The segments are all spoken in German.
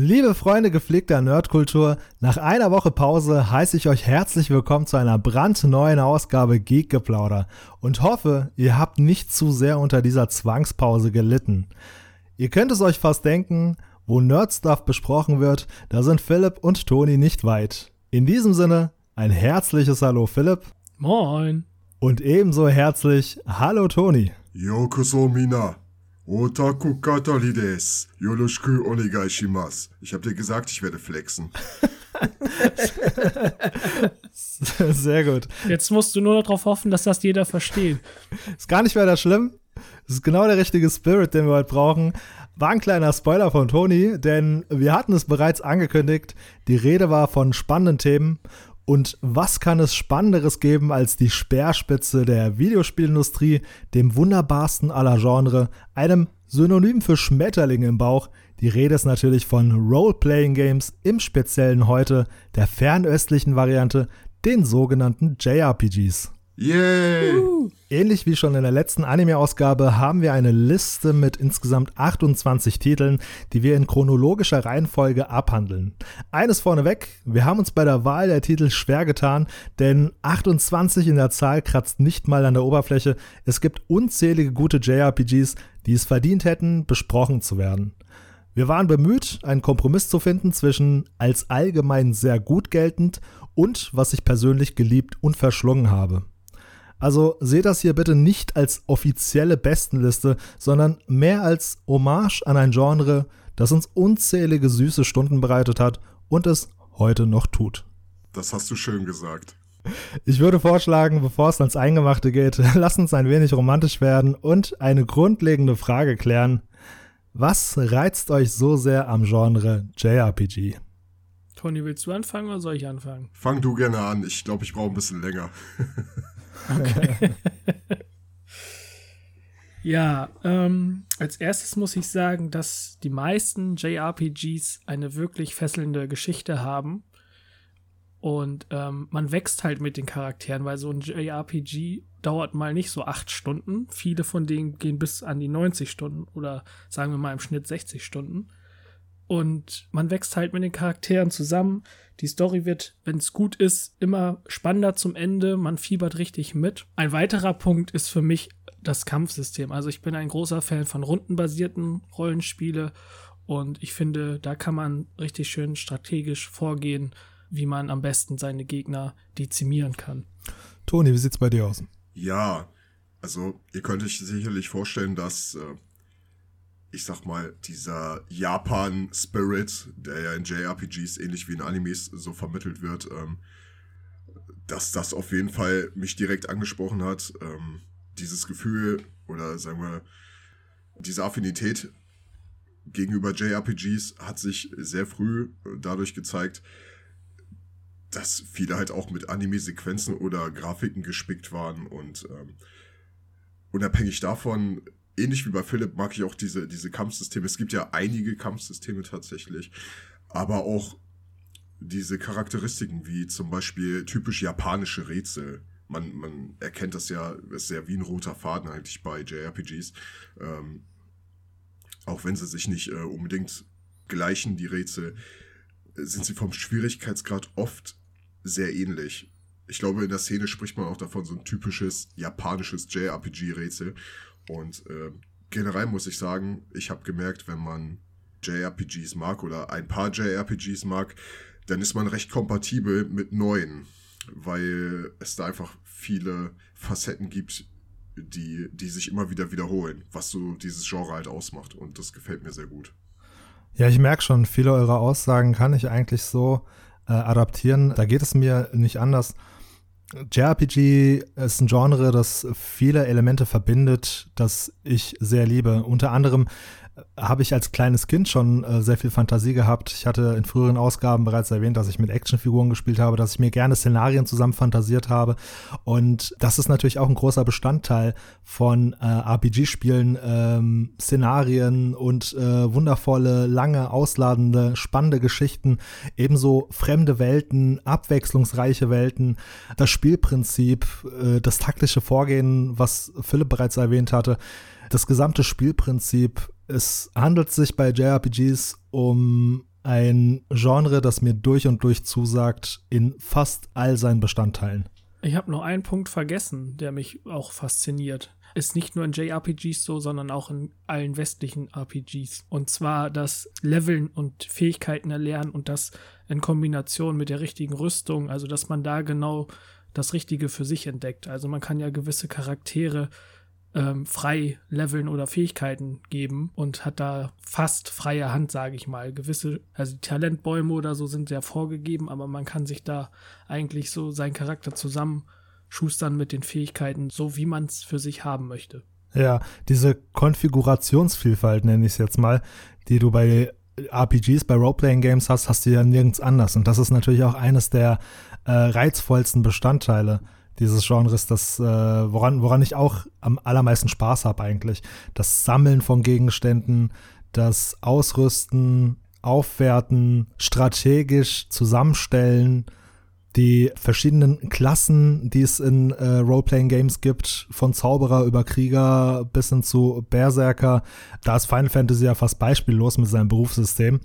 Liebe Freunde gepflegter Nerdkultur, nach einer Woche Pause heiße ich euch herzlich willkommen zu einer brandneuen Ausgabe Geekgeplauder und hoffe, ihr habt nicht zu sehr unter dieser Zwangspause gelitten. Ihr könnt es euch fast denken, wo Nerdstuff besprochen wird, da sind Philipp und Toni nicht weit. In diesem Sinne, ein herzliches Hallo Philipp. Moin. Und ebenso herzlich Hallo Toni. Yokoso Mina. Otaku Katari des. Yoroshiku onegai shimasu. Ich hab dir gesagt, ich werde flexen. Sehr gut. Jetzt musst du nur darauf hoffen, dass das jeder versteht. Ist gar nicht weiter schlimm. Das ist genau der richtige Spirit, den wir heute brauchen. War ein kleiner Spoiler von Toni, denn wir hatten es bereits angekündigt. Die Rede war von spannenden Themen. Und was kann es Spannenderes geben als die Speerspitze der Videospielindustrie, dem wunderbarsten aller Genre, einem Synonym für Schmetterlinge im Bauch? Die Rede ist natürlich von Role-Playing Games, im Speziellen heute der fernöstlichen Variante, den sogenannten JRPGs. Yay! Ähnlich wie schon in der letzten Anime-Ausgabe haben wir eine Liste mit insgesamt 28 Titeln, die wir in chronologischer Reihenfolge abhandeln. Eines vorneweg, wir haben uns bei der Wahl der Titel schwer getan, denn 28 in der Zahl kratzt nicht mal an der Oberfläche. Es gibt unzählige gute JRPGs, die es verdient hätten, besprochen zu werden. Wir waren bemüht, einen Kompromiss zu finden zwischen als allgemein sehr gut geltend und was ich persönlich geliebt und verschlungen habe. Also seht das hier bitte nicht als offizielle Bestenliste, sondern mehr als Hommage an ein Genre, das uns unzählige süße Stunden bereitet hat und es heute noch tut. Das hast du schön gesagt. Ich würde vorschlagen, bevor es ans Eingemachte geht, lass uns ein wenig romantisch werden und eine grundlegende Frage klären. Was reizt euch so sehr am Genre JRPG? Toni, willst du anfangen oder soll ich anfangen? Fang du gerne an. Ich glaube, ich brauche ein bisschen länger. Okay. ja, ähm, als erstes muss ich sagen, dass die meisten JRPGs eine wirklich fesselnde Geschichte haben. Und ähm, man wächst halt mit den Charakteren, weil so ein JRPG dauert mal nicht so acht Stunden. Viele von denen gehen bis an die 90 Stunden oder sagen wir mal im Schnitt 60 Stunden. Und man wächst halt mit den Charakteren zusammen. Die Story wird, wenn es gut ist, immer spannender zum Ende. Man fiebert richtig mit. Ein weiterer Punkt ist für mich das Kampfsystem. Also ich bin ein großer Fan von rundenbasierten Rollenspiele und ich finde, da kann man richtig schön strategisch vorgehen, wie man am besten seine Gegner dezimieren kann. Toni, wie sieht's bei dir aus? Ja, also ihr könnt euch sicherlich vorstellen, dass äh, ich sag mal, dieser Japan-Spirit, der ja in JRPGs ähnlich wie in Animes so vermittelt wird, ähm, dass das auf jeden Fall mich direkt angesprochen hat. Ähm, dieses Gefühl oder sagen wir, diese Affinität gegenüber JRPGs hat sich sehr früh dadurch gezeigt, dass viele halt auch mit Anime-Sequenzen oder Grafiken gespickt waren und ähm, unabhängig davon ähnlich wie bei Philipp mag ich auch diese, diese Kampfsysteme. Es gibt ja einige Kampfsysteme tatsächlich, aber auch diese Charakteristiken wie zum Beispiel typisch japanische Rätsel. Man, man erkennt das ja, ist ja wie ein roter Faden eigentlich bei JRPGs. Ähm, auch wenn sie sich nicht äh, unbedingt gleichen, die Rätsel, sind sie vom Schwierigkeitsgrad oft sehr ähnlich. Ich glaube, in der Szene spricht man auch davon, so ein typisches japanisches JRPG-Rätsel. Und äh, generell muss ich sagen, ich habe gemerkt, wenn man JRPGs mag oder ein paar JRPGs mag, dann ist man recht kompatibel mit neuen, weil es da einfach viele Facetten gibt, die, die sich immer wieder wiederholen, was so dieses Genre halt ausmacht. Und das gefällt mir sehr gut. Ja, ich merke schon, viele eurer Aussagen kann ich eigentlich so äh, adaptieren. Da geht es mir nicht anders. JRPG ist ein Genre, das viele Elemente verbindet, das ich sehr liebe. Unter anderem habe ich als kleines Kind schon äh, sehr viel Fantasie gehabt. Ich hatte in früheren Ausgaben bereits erwähnt, dass ich mit Actionfiguren gespielt habe, dass ich mir gerne Szenarien zusammen fantasiert habe. Und das ist natürlich auch ein großer Bestandteil von äh, RPG-Spielen, ähm, Szenarien und äh, wundervolle, lange, ausladende, spannende Geschichten, ebenso fremde Welten, abwechslungsreiche Welten, das Spielprinzip, äh, das taktische Vorgehen, was Philipp bereits erwähnt hatte. Das gesamte Spielprinzip es handelt sich bei JRPGs um ein Genre, das mir durch und durch zusagt in fast all seinen Bestandteilen. Ich habe noch einen Punkt vergessen, der mich auch fasziniert. Ist nicht nur in JRPGs so, sondern auch in allen westlichen RPGs. Und zwar das Leveln und Fähigkeiten erlernen und das in Kombination mit der richtigen Rüstung, also dass man da genau das Richtige für sich entdeckt. Also man kann ja gewisse Charaktere ähm, frei leveln oder Fähigkeiten geben und hat da fast freie Hand, sage ich mal. Gewisse, also die Talentbäume oder so sind sehr vorgegeben, aber man kann sich da eigentlich so seinen Charakter zusammenschustern mit den Fähigkeiten, so wie man es für sich haben möchte. Ja, diese Konfigurationsvielfalt nenne ich es jetzt mal, die du bei RPGs, bei Roleplaying-Games hast, hast du ja nirgends anders. Und das ist natürlich auch eines der äh, reizvollsten Bestandteile dieses Genres, das, äh, woran, woran ich auch am allermeisten Spaß habe eigentlich. Das Sammeln von Gegenständen, das Ausrüsten, Aufwerten, strategisch zusammenstellen, die verschiedenen Klassen, die es in äh, Role-Playing-Games gibt, von Zauberer über Krieger bis hin zu Berserker. Da ist Final Fantasy ja fast beispiellos mit seinem Berufssystem.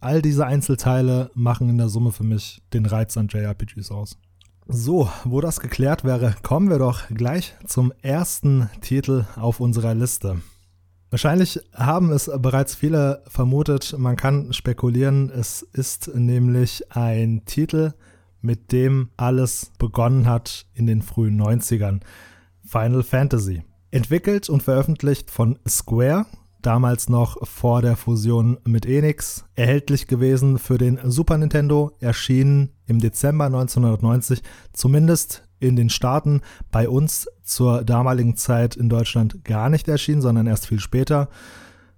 All diese Einzelteile machen in der Summe für mich den Reiz an JRPGs aus. So, wo das geklärt wäre, kommen wir doch gleich zum ersten Titel auf unserer Liste. Wahrscheinlich haben es bereits viele vermutet, man kann spekulieren, es ist nämlich ein Titel, mit dem alles begonnen hat in den frühen 90ern. Final Fantasy. Entwickelt und veröffentlicht von Square, damals noch vor der Fusion mit Enix, erhältlich gewesen für den Super Nintendo, erschienen im Dezember 1990, zumindest in den Staaten, bei uns zur damaligen Zeit in Deutschland gar nicht erschienen, sondern erst viel später.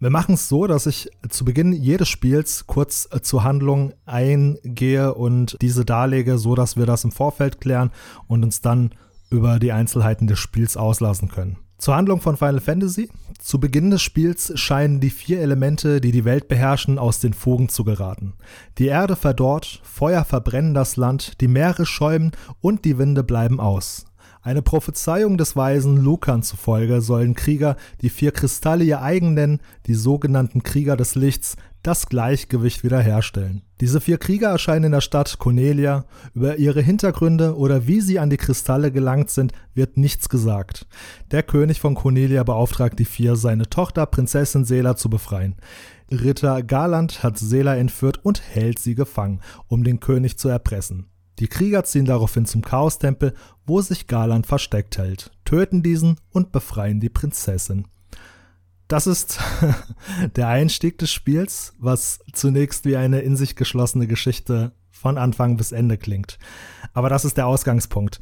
Wir machen es so, dass ich zu Beginn jedes Spiels kurz zur Handlung eingehe und diese darlege, so dass wir das im Vorfeld klären und uns dann über die Einzelheiten des Spiels auslassen können. Zur Handlung von Final Fantasy. Zu Beginn des Spiels scheinen die vier Elemente, die die Welt beherrschen, aus den Fugen zu geraten. Die Erde verdorrt, Feuer verbrennen das Land, die Meere schäumen und die Winde bleiben aus. Eine Prophezeiung des Weisen Lukan zufolge sollen Krieger, die vier Kristalle ihr eigen nennen, die sogenannten Krieger des Lichts, das Gleichgewicht wiederherstellen. Diese vier Krieger erscheinen in der Stadt Cornelia. Über ihre Hintergründe oder wie sie an die Kristalle gelangt sind, wird nichts gesagt. Der König von Cornelia beauftragt die vier, seine Tochter Prinzessin Sela zu befreien. Ritter Garland hat Sela entführt und hält sie gefangen, um den König zu erpressen. Die Krieger ziehen daraufhin zum Chaos-Tempel, wo sich Garland versteckt hält, töten diesen und befreien die Prinzessin. Das ist der Einstieg des Spiels, was zunächst wie eine in sich geschlossene Geschichte von Anfang bis Ende klingt. Aber das ist der Ausgangspunkt.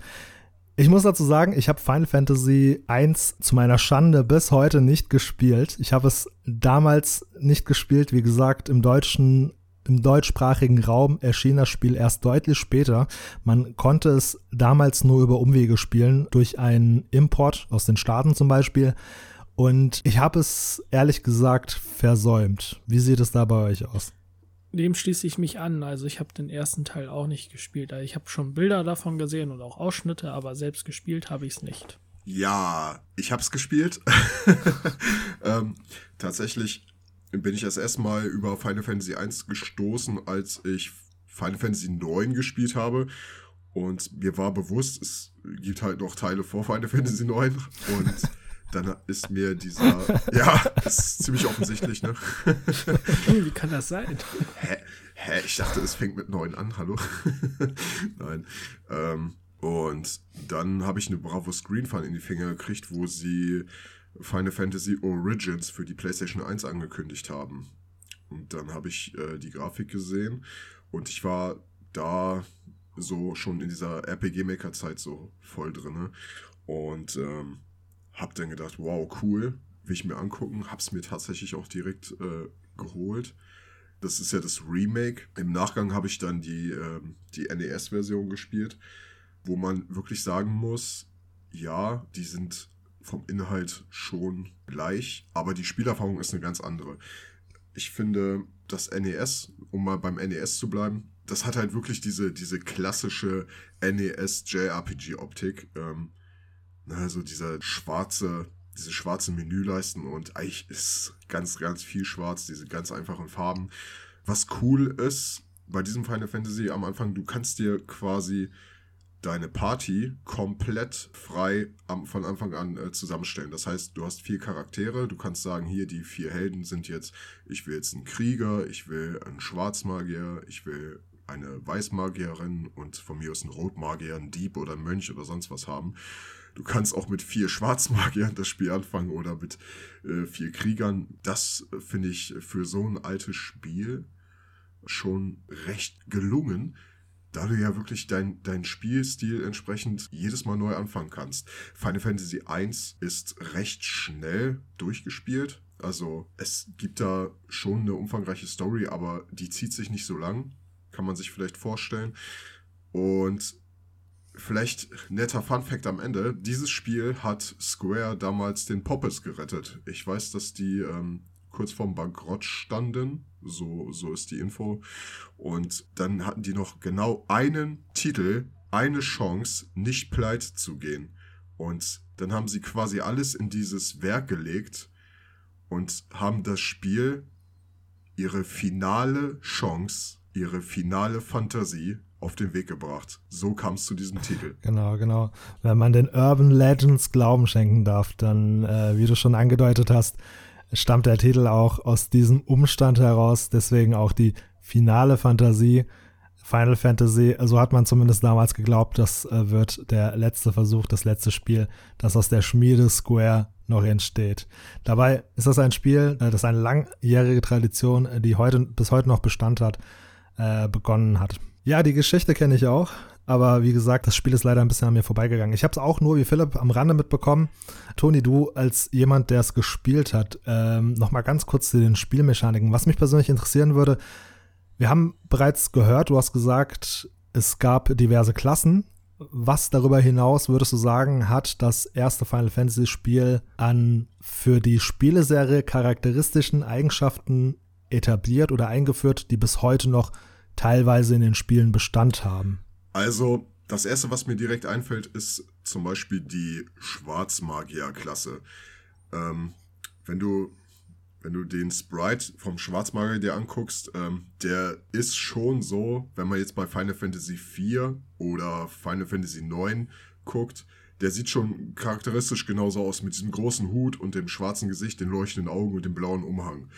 Ich muss dazu sagen, ich habe Final Fantasy I zu meiner Schande bis heute nicht gespielt. Ich habe es damals nicht gespielt, wie gesagt, im deutschen im deutschsprachigen Raum erschien das Spiel erst deutlich später. Man konnte es damals nur über Umwege spielen, durch einen Import aus den Staaten zum Beispiel. Und ich habe es ehrlich gesagt versäumt. Wie sieht es da bei euch aus? Dem schließe ich mich an. Also ich habe den ersten Teil auch nicht gespielt. Also ich habe schon Bilder davon gesehen und auch Ausschnitte, aber selbst gespielt habe ich es nicht. Ja, ich habe es gespielt. ähm, tatsächlich bin ich erst erstmal über Final Fantasy 1 gestoßen, als ich Final Fantasy 9 gespielt habe. Und mir war bewusst, es gibt halt noch Teile vor Final Fantasy 9. Und dann ist mir dieser. ja, ist ziemlich offensichtlich, ne? Wie kann das sein? Hä? Hä? Ich dachte, es fängt mit 9 an, hallo? Nein. Ähm, und dann habe ich eine Bravo Screen Fan in die Finger gekriegt, wo sie Final Fantasy Origins für die PlayStation 1 angekündigt haben. Und dann habe ich äh, die Grafik gesehen und ich war da so schon in dieser RPG-Maker-Zeit so voll drin. Und ähm, hab dann gedacht, wow, cool, will ich mir angucken. Hab's mir tatsächlich auch direkt äh, geholt. Das ist ja das Remake. Im Nachgang habe ich dann die, äh, die NES-Version gespielt, wo man wirklich sagen muss, ja, die sind vom Inhalt schon gleich, aber die Spielerfahrung ist eine ganz andere. Ich finde, das NES, um mal beim NES zu bleiben, das hat halt wirklich diese, diese klassische NES-JRPG-Optik. Ähm, also dieser schwarze, diese schwarzen Menüleisten und eigentlich ist ganz, ganz viel schwarz, diese ganz einfachen Farben. Was cool ist bei diesem Final Fantasy am Anfang, du kannst dir quasi deine Party komplett frei am, von Anfang an äh, zusammenstellen. Das heißt, du hast vier Charaktere, du kannst sagen, hier die vier Helden sind jetzt, ich will jetzt einen Krieger, ich will einen Schwarzmagier, ich will eine Weißmagierin und von mir aus einen Rotmagier, einen Dieb oder einen Mönch oder sonst was haben. Du kannst auch mit vier Schwarzmagiern das Spiel anfangen oder mit äh, vier Kriegern. Das äh, finde ich für so ein altes Spiel schon recht gelungen da du ja wirklich dein, dein Spielstil entsprechend jedes Mal neu anfangen kannst. Final Fantasy I ist recht schnell durchgespielt. Also es gibt da schon eine umfangreiche Story, aber die zieht sich nicht so lang. Kann man sich vielleicht vorstellen. Und vielleicht netter Fun Fact am Ende. Dieses Spiel hat Square damals den Poppes gerettet. Ich weiß, dass die ähm, kurz vorm Bankrott standen. So, so ist die Info. Und dann hatten die noch genau einen Titel, eine Chance, nicht pleite zu gehen. Und dann haben sie quasi alles in dieses Werk gelegt und haben das Spiel, ihre finale Chance, ihre finale Fantasie auf den Weg gebracht. So kam es zu diesem Titel. Genau, genau. Wenn man den Urban Legends Glauben schenken darf, dann, äh, wie du schon angedeutet hast, stammt der Titel auch aus diesem Umstand heraus, deswegen auch die finale Fantasie. Final Fantasy, so hat man zumindest damals geglaubt, das äh, wird der letzte Versuch, das letzte Spiel, das aus der Schmiede Square noch entsteht. Dabei ist das ein Spiel, äh, das eine langjährige Tradition, äh, die heute bis heute noch Bestand hat, begonnen hat. Ja, die Geschichte kenne ich auch. Aber wie gesagt, das Spiel ist leider ein bisschen an mir vorbeigegangen. Ich habe es auch nur wie Philipp am Rande mitbekommen. Toni, du als jemand, der es gespielt hat, ähm, nochmal ganz kurz zu den Spielmechaniken. Was mich persönlich interessieren würde, wir haben bereits gehört, du hast gesagt, es gab diverse Klassen. Was darüber hinaus würdest du sagen, hat das erste Final Fantasy Spiel an für die Spieleserie charakteristischen Eigenschaften etabliert oder eingeführt, die bis heute noch teilweise in den Spielen Bestand haben? Also, das erste, was mir direkt einfällt, ist zum Beispiel die Schwarzmagier-Klasse. Ähm, wenn du wenn du den Sprite vom Schwarzmagier dir anguckst, ähm, der ist schon so, wenn man jetzt bei Final Fantasy IV oder Final Fantasy IX guckt, der sieht schon charakteristisch genauso aus mit diesem großen Hut und dem schwarzen Gesicht, den leuchtenden Augen und dem blauen Umhang.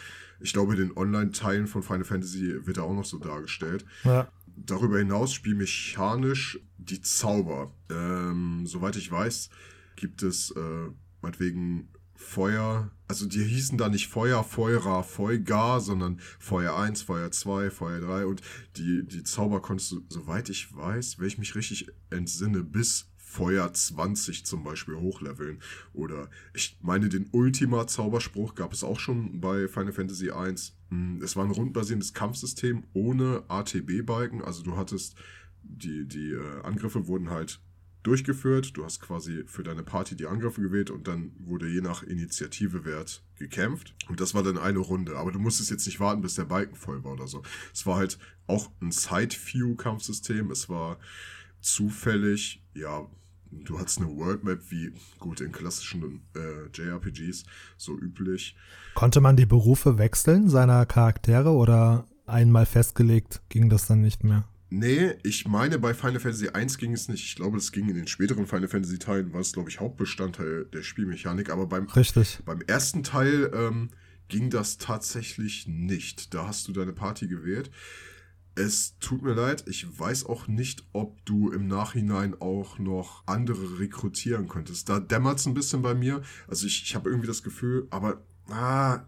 Ich glaube, in den Online-Teilen von Final Fantasy wird er auch noch so dargestellt. Ja darüber hinaus spielmechanisch die Zauber. Ähm, soweit ich weiß, gibt es äh, meinetwegen Feuer, also die hießen da nicht Feuer, Feuerer, Feugar, sondern Feuer 1, Feuer 2, Feuer 3 und die, die Zauber konntest du, soweit ich weiß, wenn ich mich richtig entsinne, bis Feuer 20 zum Beispiel hochleveln. Oder ich meine, den Ultima-Zauberspruch gab es auch schon bei Final Fantasy 1. Hm, es war ein rundbasierendes Kampfsystem ohne ATB-Balken. Also du hattest, die, die äh, Angriffe wurden halt durchgeführt. Du hast quasi für deine Party die Angriffe gewählt und dann wurde je nach Initiativewert gekämpft. Und das war dann eine Runde. Aber du musstest jetzt nicht warten, bis der Balken voll war oder so. Es war halt auch ein Side-View-Kampfsystem. Es war zufällig, ja, du hattest eine Worldmap wie gut in klassischen äh, JRPGs so üblich. Konnte man die Berufe wechseln seiner Charaktere oder einmal festgelegt ging das dann nicht mehr? Nee, ich meine, bei Final Fantasy 1 ging es nicht. Ich glaube, es ging in den späteren Final Fantasy Teilen, war es, glaube ich, Hauptbestandteil der Spielmechanik. Aber beim, Richtig. beim ersten Teil ähm, ging das tatsächlich nicht. Da hast du deine Party gewählt. Es tut mir leid, ich weiß auch nicht, ob du im Nachhinein auch noch andere rekrutieren könntest. Da dämmert es ein bisschen bei mir. Also ich, ich habe irgendwie das Gefühl, aber ah,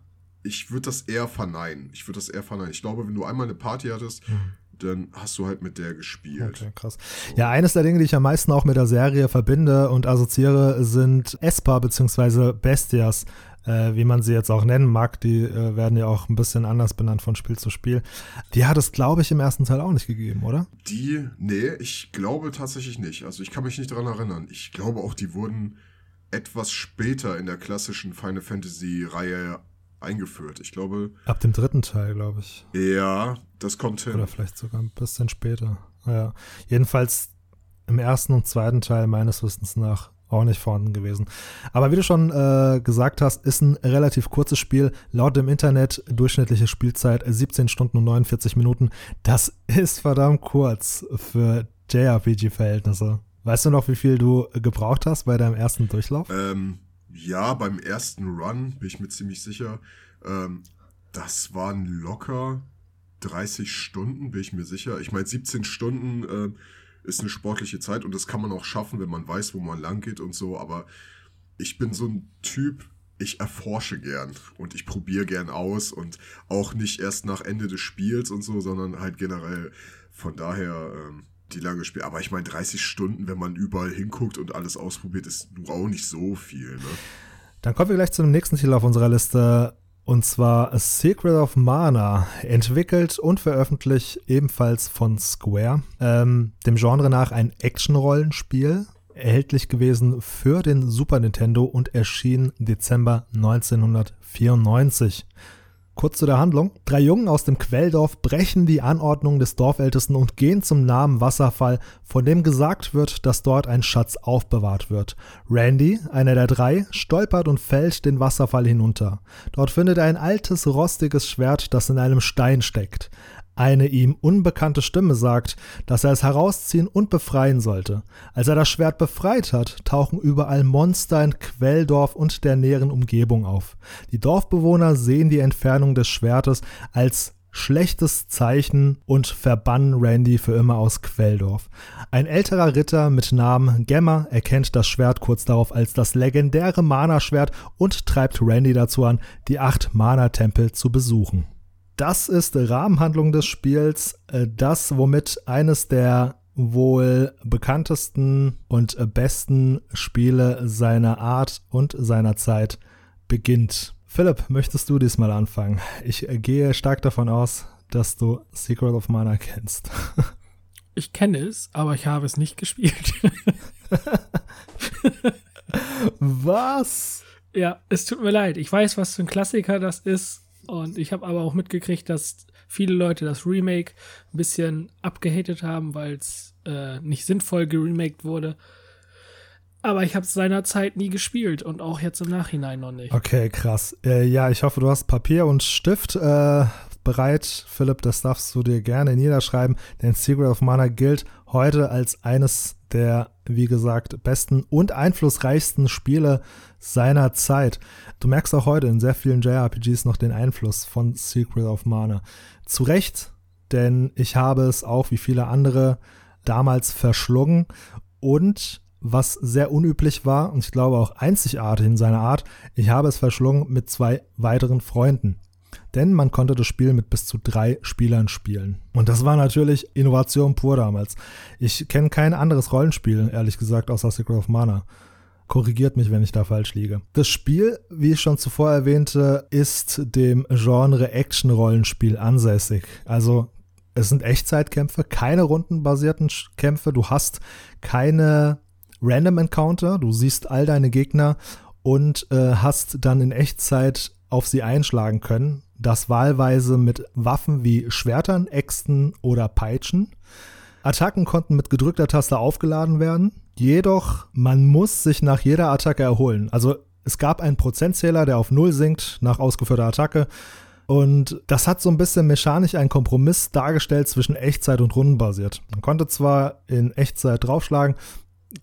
ich würde das eher verneinen. Ich würde das eher verneinen. Ich glaube, wenn du einmal eine Party hattest, mhm dann hast du halt mit der gespielt. Okay, krass. So. Ja, eines der Dinge, die ich am meisten auch mit der Serie verbinde und assoziiere, sind Espa bzw. Bestias äh, wie man sie jetzt auch nennen mag, die äh, werden ja auch ein bisschen anders benannt von Spiel zu Spiel. Die hat es, glaube ich, im ersten Teil auch nicht gegeben, oder? Die, nee, ich glaube tatsächlich nicht. Also ich kann mich nicht daran erinnern. Ich glaube auch, die wurden etwas später in der klassischen Final Fantasy-Reihe eingeführt. Ich glaube. Ab dem dritten Teil, glaube ich. Ja, das kommt hin. Oder vielleicht sogar ein bisschen später. Ja. Jedenfalls im ersten und zweiten Teil meines Wissens nach auch nicht vorhanden gewesen. Aber wie du schon äh, gesagt hast, ist ein relativ kurzes Spiel. Laut dem Internet durchschnittliche Spielzeit 17 Stunden und 49 Minuten. Das ist verdammt kurz für JRPG-Verhältnisse. Weißt du noch, wie viel du gebraucht hast bei deinem ersten Durchlauf? Ähm, ja, beim ersten Run bin ich mir ziemlich sicher. Ähm, das waren locker 30 Stunden, bin ich mir sicher. Ich meine, 17 Stunden äh, ist eine sportliche Zeit und das kann man auch schaffen, wenn man weiß, wo man lang geht und so. Aber ich bin so ein Typ, ich erforsche gern und ich probiere gern aus und auch nicht erst nach Ende des Spiels und so, sondern halt generell. Von daher ähm, die lange Spiel. Aber ich meine, 30 Stunden, wenn man überall hinguckt und alles ausprobiert, ist nur auch nicht so viel. Ne? Dann kommen wir gleich zu dem nächsten Titel auf unserer Liste. Und zwar A Secret of Mana, entwickelt und veröffentlicht ebenfalls von Square. Ähm, dem Genre nach ein Action-Rollenspiel, erhältlich gewesen für den Super Nintendo und erschien Dezember 1994. Kurz zu der Handlung. Drei Jungen aus dem Quelldorf brechen die Anordnung des Dorfältesten und gehen zum Namen Wasserfall, von dem gesagt wird, dass dort ein Schatz aufbewahrt wird. Randy, einer der drei, stolpert und fällt den Wasserfall hinunter. Dort findet er ein altes, rostiges Schwert, das in einem Stein steckt. Eine ihm unbekannte Stimme sagt, dass er es herausziehen und befreien sollte. Als er das Schwert befreit hat, tauchen überall Monster in Quelldorf und der näheren Umgebung auf. Die Dorfbewohner sehen die Entfernung des Schwertes als schlechtes Zeichen und verbannen Randy für immer aus Quelldorf. Ein älterer Ritter mit Namen Gemma erkennt das Schwert kurz darauf als das legendäre Mana-Schwert und treibt Randy dazu an, die acht Mana-Tempel zu besuchen. Das ist Rahmenhandlung des Spiels, äh, das womit eines der wohl bekanntesten und besten Spiele seiner Art und seiner Zeit beginnt. Philipp, möchtest du diesmal anfangen? Ich gehe stark davon aus, dass du Secret of Mana kennst. Ich kenne es, aber ich habe es nicht gespielt. Was? Ja, es tut mir leid. Ich weiß, was für ein Klassiker das ist und ich habe aber auch mitgekriegt, dass viele Leute das Remake ein bisschen abgehatet haben, weil es äh, nicht sinnvoll geremaked wurde. Aber ich habe es seinerzeit nie gespielt und auch jetzt im Nachhinein noch nicht. Okay, krass. Äh, ja, ich hoffe, du hast Papier und Stift äh, bereit. Philipp, das darfst du dir gerne niederschreiben, denn Secret of Mana gilt heute als eines der, wie gesagt, besten und einflussreichsten Spiele seiner Zeit. Du merkst auch heute in sehr vielen JRPGs noch den Einfluss von Secret of Mana. Zu Recht, denn ich habe es auch wie viele andere damals verschlungen und was sehr unüblich war und ich glaube auch einzigartig in seiner Art, ich habe es verschlungen mit zwei weiteren Freunden. Denn man konnte das Spiel mit bis zu drei Spielern spielen. Und das war natürlich Innovation pur damals. Ich kenne kein anderes Rollenspiel, ehrlich gesagt, außer Secret of Mana. Korrigiert mich, wenn ich da falsch liege. Das Spiel, wie ich schon zuvor erwähnte, ist dem Genre Action-Rollenspiel ansässig. Also es sind Echtzeitkämpfe, keine rundenbasierten Kämpfe. Du hast keine Random Encounter. Du siehst all deine Gegner und äh, hast dann in Echtzeit auf sie einschlagen können. Das wahlweise mit Waffen wie Schwertern, Äxten oder Peitschen. Attacken konnten mit gedrückter Taste aufgeladen werden. Jedoch, man muss sich nach jeder Attacke erholen. Also es gab einen Prozentzähler, der auf Null sinkt nach ausgeführter Attacke. Und das hat so ein bisschen mechanisch einen Kompromiss dargestellt zwischen Echtzeit und Rundenbasiert. Man konnte zwar in Echtzeit draufschlagen,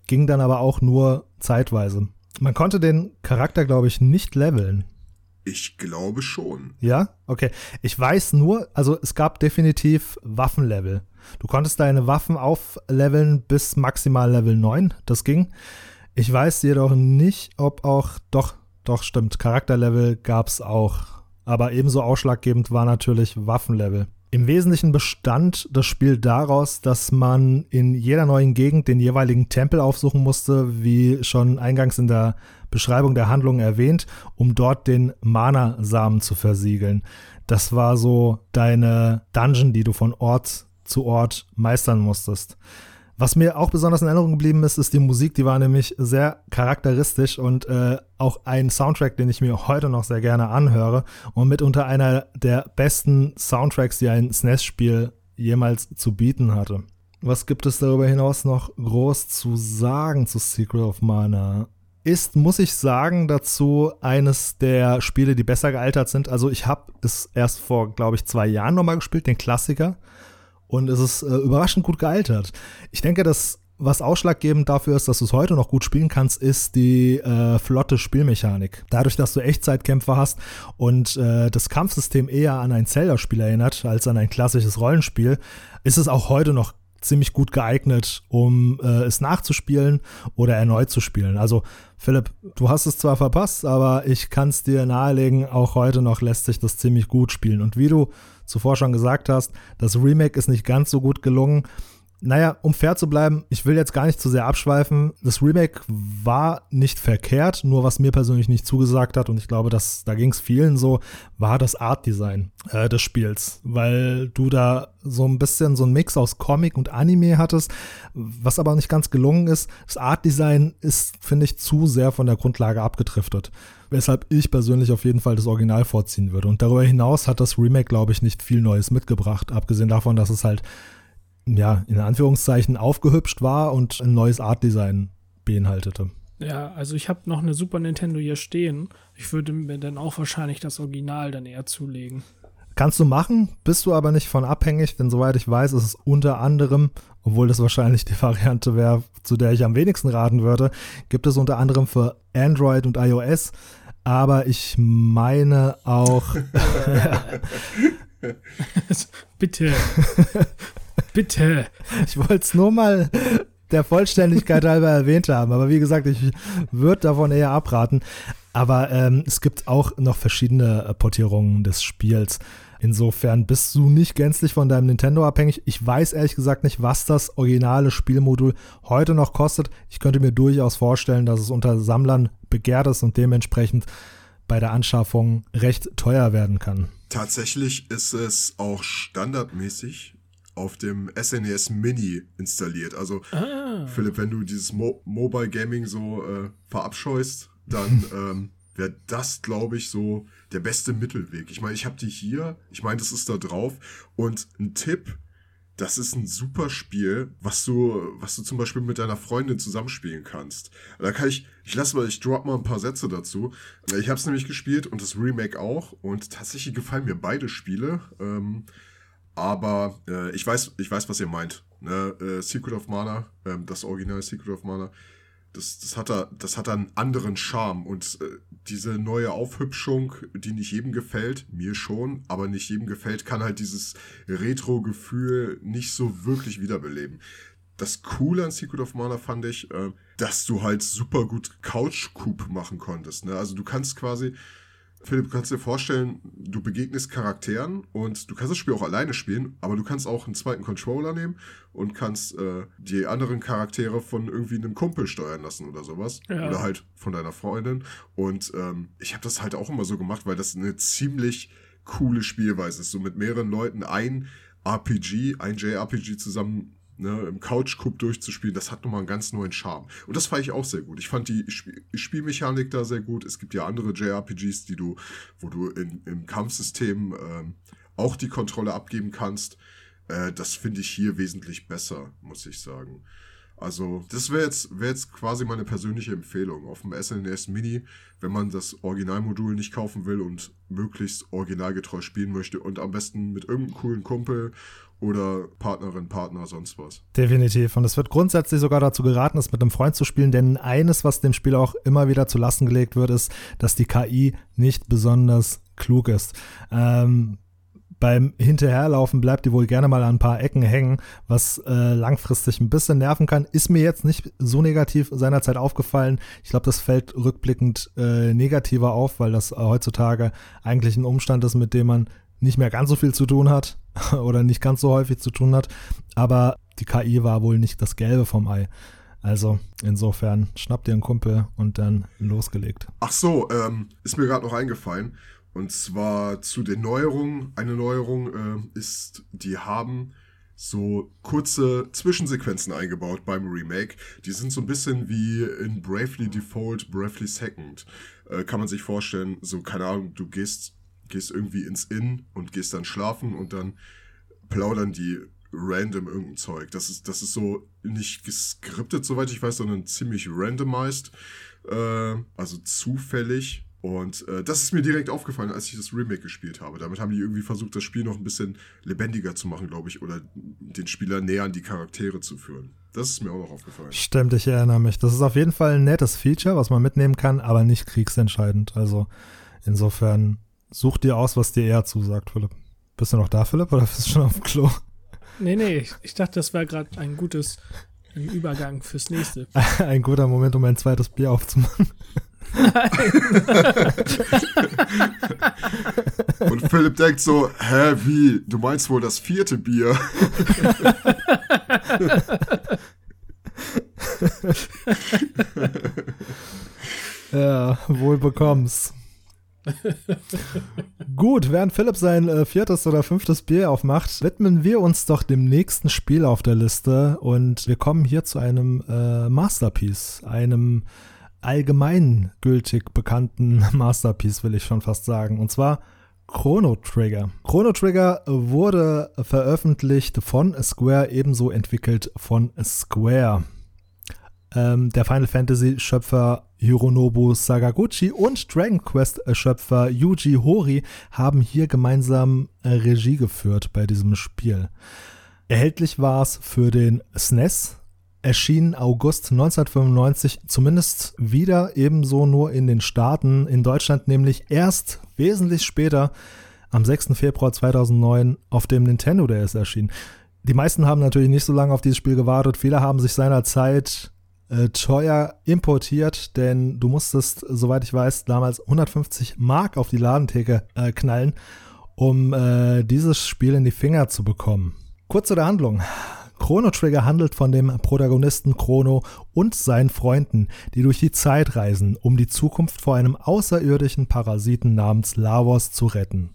ging dann aber auch nur zeitweise. Man konnte den Charakter, glaube ich, nicht leveln. Ich glaube schon. Ja? Okay. Ich weiß nur, also es gab definitiv Waffenlevel. Du konntest deine Waffen aufleveln bis maximal Level 9. Das ging. Ich weiß jedoch nicht, ob auch, doch, doch stimmt, Charakterlevel gab es auch. Aber ebenso ausschlaggebend war natürlich Waffenlevel. Im Wesentlichen bestand das Spiel daraus, dass man in jeder neuen Gegend den jeweiligen Tempel aufsuchen musste, wie schon eingangs in der Beschreibung der Handlung erwähnt, um dort den Mana-Samen zu versiegeln. Das war so deine Dungeon, die du von Ort zu Ort meistern musstest. Was mir auch besonders in Erinnerung geblieben ist, ist die Musik. Die war nämlich sehr charakteristisch und äh, auch ein Soundtrack, den ich mir heute noch sehr gerne anhöre und mitunter einer der besten Soundtracks, die ein SNES-Spiel jemals zu bieten hatte. was gibt es darüber hinaus noch groß zu sagen zu Secret of Mana? Ist, muss ich sagen, dazu eines der Spiele, die besser gealtert sind. Also ich habe es erst vor, glaube ich, zwei Jahren nochmal gespielt, den Klassiker. Und es ist äh, überraschend gut gealtert. Ich denke, dass was ausschlaggebend dafür ist, dass du es heute noch gut spielen kannst, ist die äh, flotte Spielmechanik. Dadurch, dass du Echtzeitkämpfer hast und äh, das Kampfsystem eher an ein Zelda-Spiel erinnert als an ein klassisches Rollenspiel, ist es auch heute noch ziemlich gut geeignet, um äh, es nachzuspielen oder erneut zu spielen. Also Philipp, du hast es zwar verpasst, aber ich kann es dir nahelegen, auch heute noch lässt sich das ziemlich gut spielen. Und wie du zuvor schon gesagt hast, das Remake ist nicht ganz so gut gelungen. Naja, um fair zu bleiben, ich will jetzt gar nicht zu sehr abschweifen. Das Remake war nicht verkehrt, nur was mir persönlich nicht zugesagt hat, und ich glaube, dass, da ging es vielen so, war das Art-Design äh, des Spiels. Weil du da so ein bisschen so ein Mix aus Comic und Anime hattest, was aber nicht ganz gelungen ist. Das Art-Design ist, finde ich, zu sehr von der Grundlage abgedriftet. Weshalb ich persönlich auf jeden Fall das Original vorziehen würde. Und darüber hinaus hat das Remake, glaube ich, nicht viel Neues mitgebracht, abgesehen davon, dass es halt ja, in Anführungszeichen aufgehübscht war und ein neues Artdesign beinhaltete. Ja, also ich habe noch eine Super Nintendo hier stehen. Ich würde mir dann auch wahrscheinlich das Original dann eher zulegen. Kannst du machen, bist du aber nicht von abhängig, denn soweit ich weiß, ist es unter anderem, obwohl das wahrscheinlich die Variante wäre, zu der ich am wenigsten raten würde, gibt es unter anderem für Android und iOS, aber ich meine auch. Bitte. Bitte. Ich wollte es nur mal der Vollständigkeit halber erwähnt haben. Aber wie gesagt, ich würde davon eher abraten. Aber ähm, es gibt auch noch verschiedene äh, Portierungen des Spiels. Insofern bist du nicht gänzlich von deinem Nintendo abhängig. Ich weiß ehrlich gesagt nicht, was das originale Spielmodul heute noch kostet. Ich könnte mir durchaus vorstellen, dass es unter Sammlern begehrt ist und dementsprechend bei der Anschaffung recht teuer werden kann. Tatsächlich ist es auch standardmäßig auf dem SNES e Mini installiert. Also, ah. Philipp, wenn du dieses Mo Mobile Gaming so äh, verabscheust, dann ähm, wäre das, glaube ich, so der beste Mittelweg. Ich meine, ich habe die hier, ich meine, das ist da drauf. Und ein Tipp, das ist ein super Spiel, was du, was du zum Beispiel mit deiner Freundin zusammenspielen kannst. Da kann ich, ich lasse mal, ich drop mal ein paar Sätze dazu. Ich habe es nämlich gespielt und das Remake auch und tatsächlich gefallen mir beide Spiele. Ähm, aber äh, ich weiß, ich weiß, was ihr meint. Ne? Äh, Secret of Mana, äh, das Original Secret of Mana, das, das, hat da, das hat einen anderen Charme. Und äh, diese neue Aufhübschung, die nicht jedem gefällt, mir schon, aber nicht jedem gefällt, kann halt dieses Retro-Gefühl nicht so wirklich wiederbeleben. Das Coole an Secret of Mana fand ich, äh, dass du halt super gut Couch-Coop machen konntest. Ne? Also du kannst quasi, Philipp, kannst dir vorstellen, du begegnest Charakteren und du kannst das Spiel auch alleine spielen, aber du kannst auch einen zweiten Controller nehmen und kannst äh, die anderen Charaktere von irgendwie einem Kumpel steuern lassen oder sowas. Ja. Oder halt von deiner Freundin. Und ähm, ich habe das halt auch immer so gemacht, weil das eine ziemlich coole Spielweise ist. So mit mehreren Leuten ein RPG, ein JRPG zusammen ne, im Couch-Cup durchzuspielen, das hat nochmal einen ganz neuen Charme. Und das fand ich auch sehr gut. Ich fand die Sp Spielmechanik da sehr gut. Es gibt ja andere JRPGs, die du, wo du in, im Kampfsystem ähm, auch die Kontrolle abgeben kannst. Äh, das finde ich hier wesentlich besser, muss ich sagen. Also, das wäre jetzt, wär jetzt quasi meine persönliche Empfehlung auf dem SNES e Mini, wenn man das Originalmodul nicht kaufen will und möglichst originalgetreu spielen möchte und am besten mit irgendeinem coolen Kumpel oder Partnerin, Partner, sonst was. Definitiv. Und es wird grundsätzlich sogar dazu geraten, es mit einem Freund zu spielen, denn eines, was dem Spiel auch immer wieder zu Lasten gelegt wird, ist, dass die KI nicht besonders klug ist. Ähm, beim Hinterherlaufen bleibt die wohl gerne mal an ein paar Ecken hängen, was äh, langfristig ein bisschen nerven kann. Ist mir jetzt nicht so negativ seinerzeit aufgefallen. Ich glaube, das fällt rückblickend äh, negativer auf, weil das äh, heutzutage eigentlich ein Umstand ist, mit dem man nicht mehr ganz so viel zu tun hat oder nicht ganz so häufig zu tun hat. Aber die KI war wohl nicht das Gelbe vom Ei. Also insofern schnappt ihr einen Kumpel und dann losgelegt. Ach so, ähm, ist mir gerade noch eingefallen. Und zwar zu den Neuerungen. Eine Neuerung äh, ist, die haben so kurze Zwischensequenzen eingebaut beim Remake. Die sind so ein bisschen wie in Bravely Default, Bravely Second. Äh, kann man sich vorstellen, so, keine Ahnung, du gehst, gehst irgendwie ins Inn und gehst dann schlafen und dann plaudern die random irgendein Zeug. Das ist, das ist so nicht geskriptet, soweit ich weiß, sondern ziemlich randomized. Äh, also zufällig. Und äh, das ist mir direkt aufgefallen, als ich das Remake gespielt habe. Damit haben die irgendwie versucht, das Spiel noch ein bisschen lebendiger zu machen, glaube ich, oder den Spieler näher an die Charaktere zu führen. Das ist mir auch noch aufgefallen. Stimmt, ich erinnere mich. Das ist auf jeden Fall ein nettes Feature, was man mitnehmen kann, aber nicht kriegsentscheidend. Also insofern such dir aus, was dir eher zusagt, Philipp. Bist du noch da, Philipp, oder bist du schon auf dem Klo? Nee, nee, ich, ich dachte, das war gerade ein gutes ein Übergang fürs nächste. ein guter Moment, um ein zweites Bier aufzumachen. Und Philipp denkt so, hä, wie? Du meinst wohl das vierte Bier? ja, wohl bekomm's. Gut, während Philipp sein äh, viertes oder fünftes Bier aufmacht, widmen wir uns doch dem nächsten Spiel auf der Liste und wir kommen hier zu einem äh, Masterpiece, einem allgemeingültig bekannten Masterpiece, will ich schon fast sagen. Und zwar Chrono Trigger. Chrono Trigger wurde veröffentlicht von Square, ebenso entwickelt von Square. Ähm, der Final Fantasy Schöpfer Hironobu Sagaguchi und Dragon Quest Schöpfer Yuji Hori haben hier gemeinsam äh, Regie geführt bei diesem Spiel. Erhältlich war es für den SNES, erschien August 1995 zumindest wieder ebenso nur in den Staaten, in Deutschland nämlich erst wesentlich später am 6. Februar 2009 auf dem Nintendo DS erschienen. Die meisten haben natürlich nicht so lange auf dieses Spiel gewartet. Viele haben sich seinerzeit äh, teuer importiert, denn du musstest, soweit ich weiß, damals 150 Mark auf die Ladentheke äh, knallen, um äh, dieses Spiel in die Finger zu bekommen. Kurz zu der Handlung. Chrono Trigger handelt von dem Protagonisten Chrono und seinen Freunden, die durch die Zeit reisen, um die Zukunft vor einem außerirdischen Parasiten namens Lavos zu retten.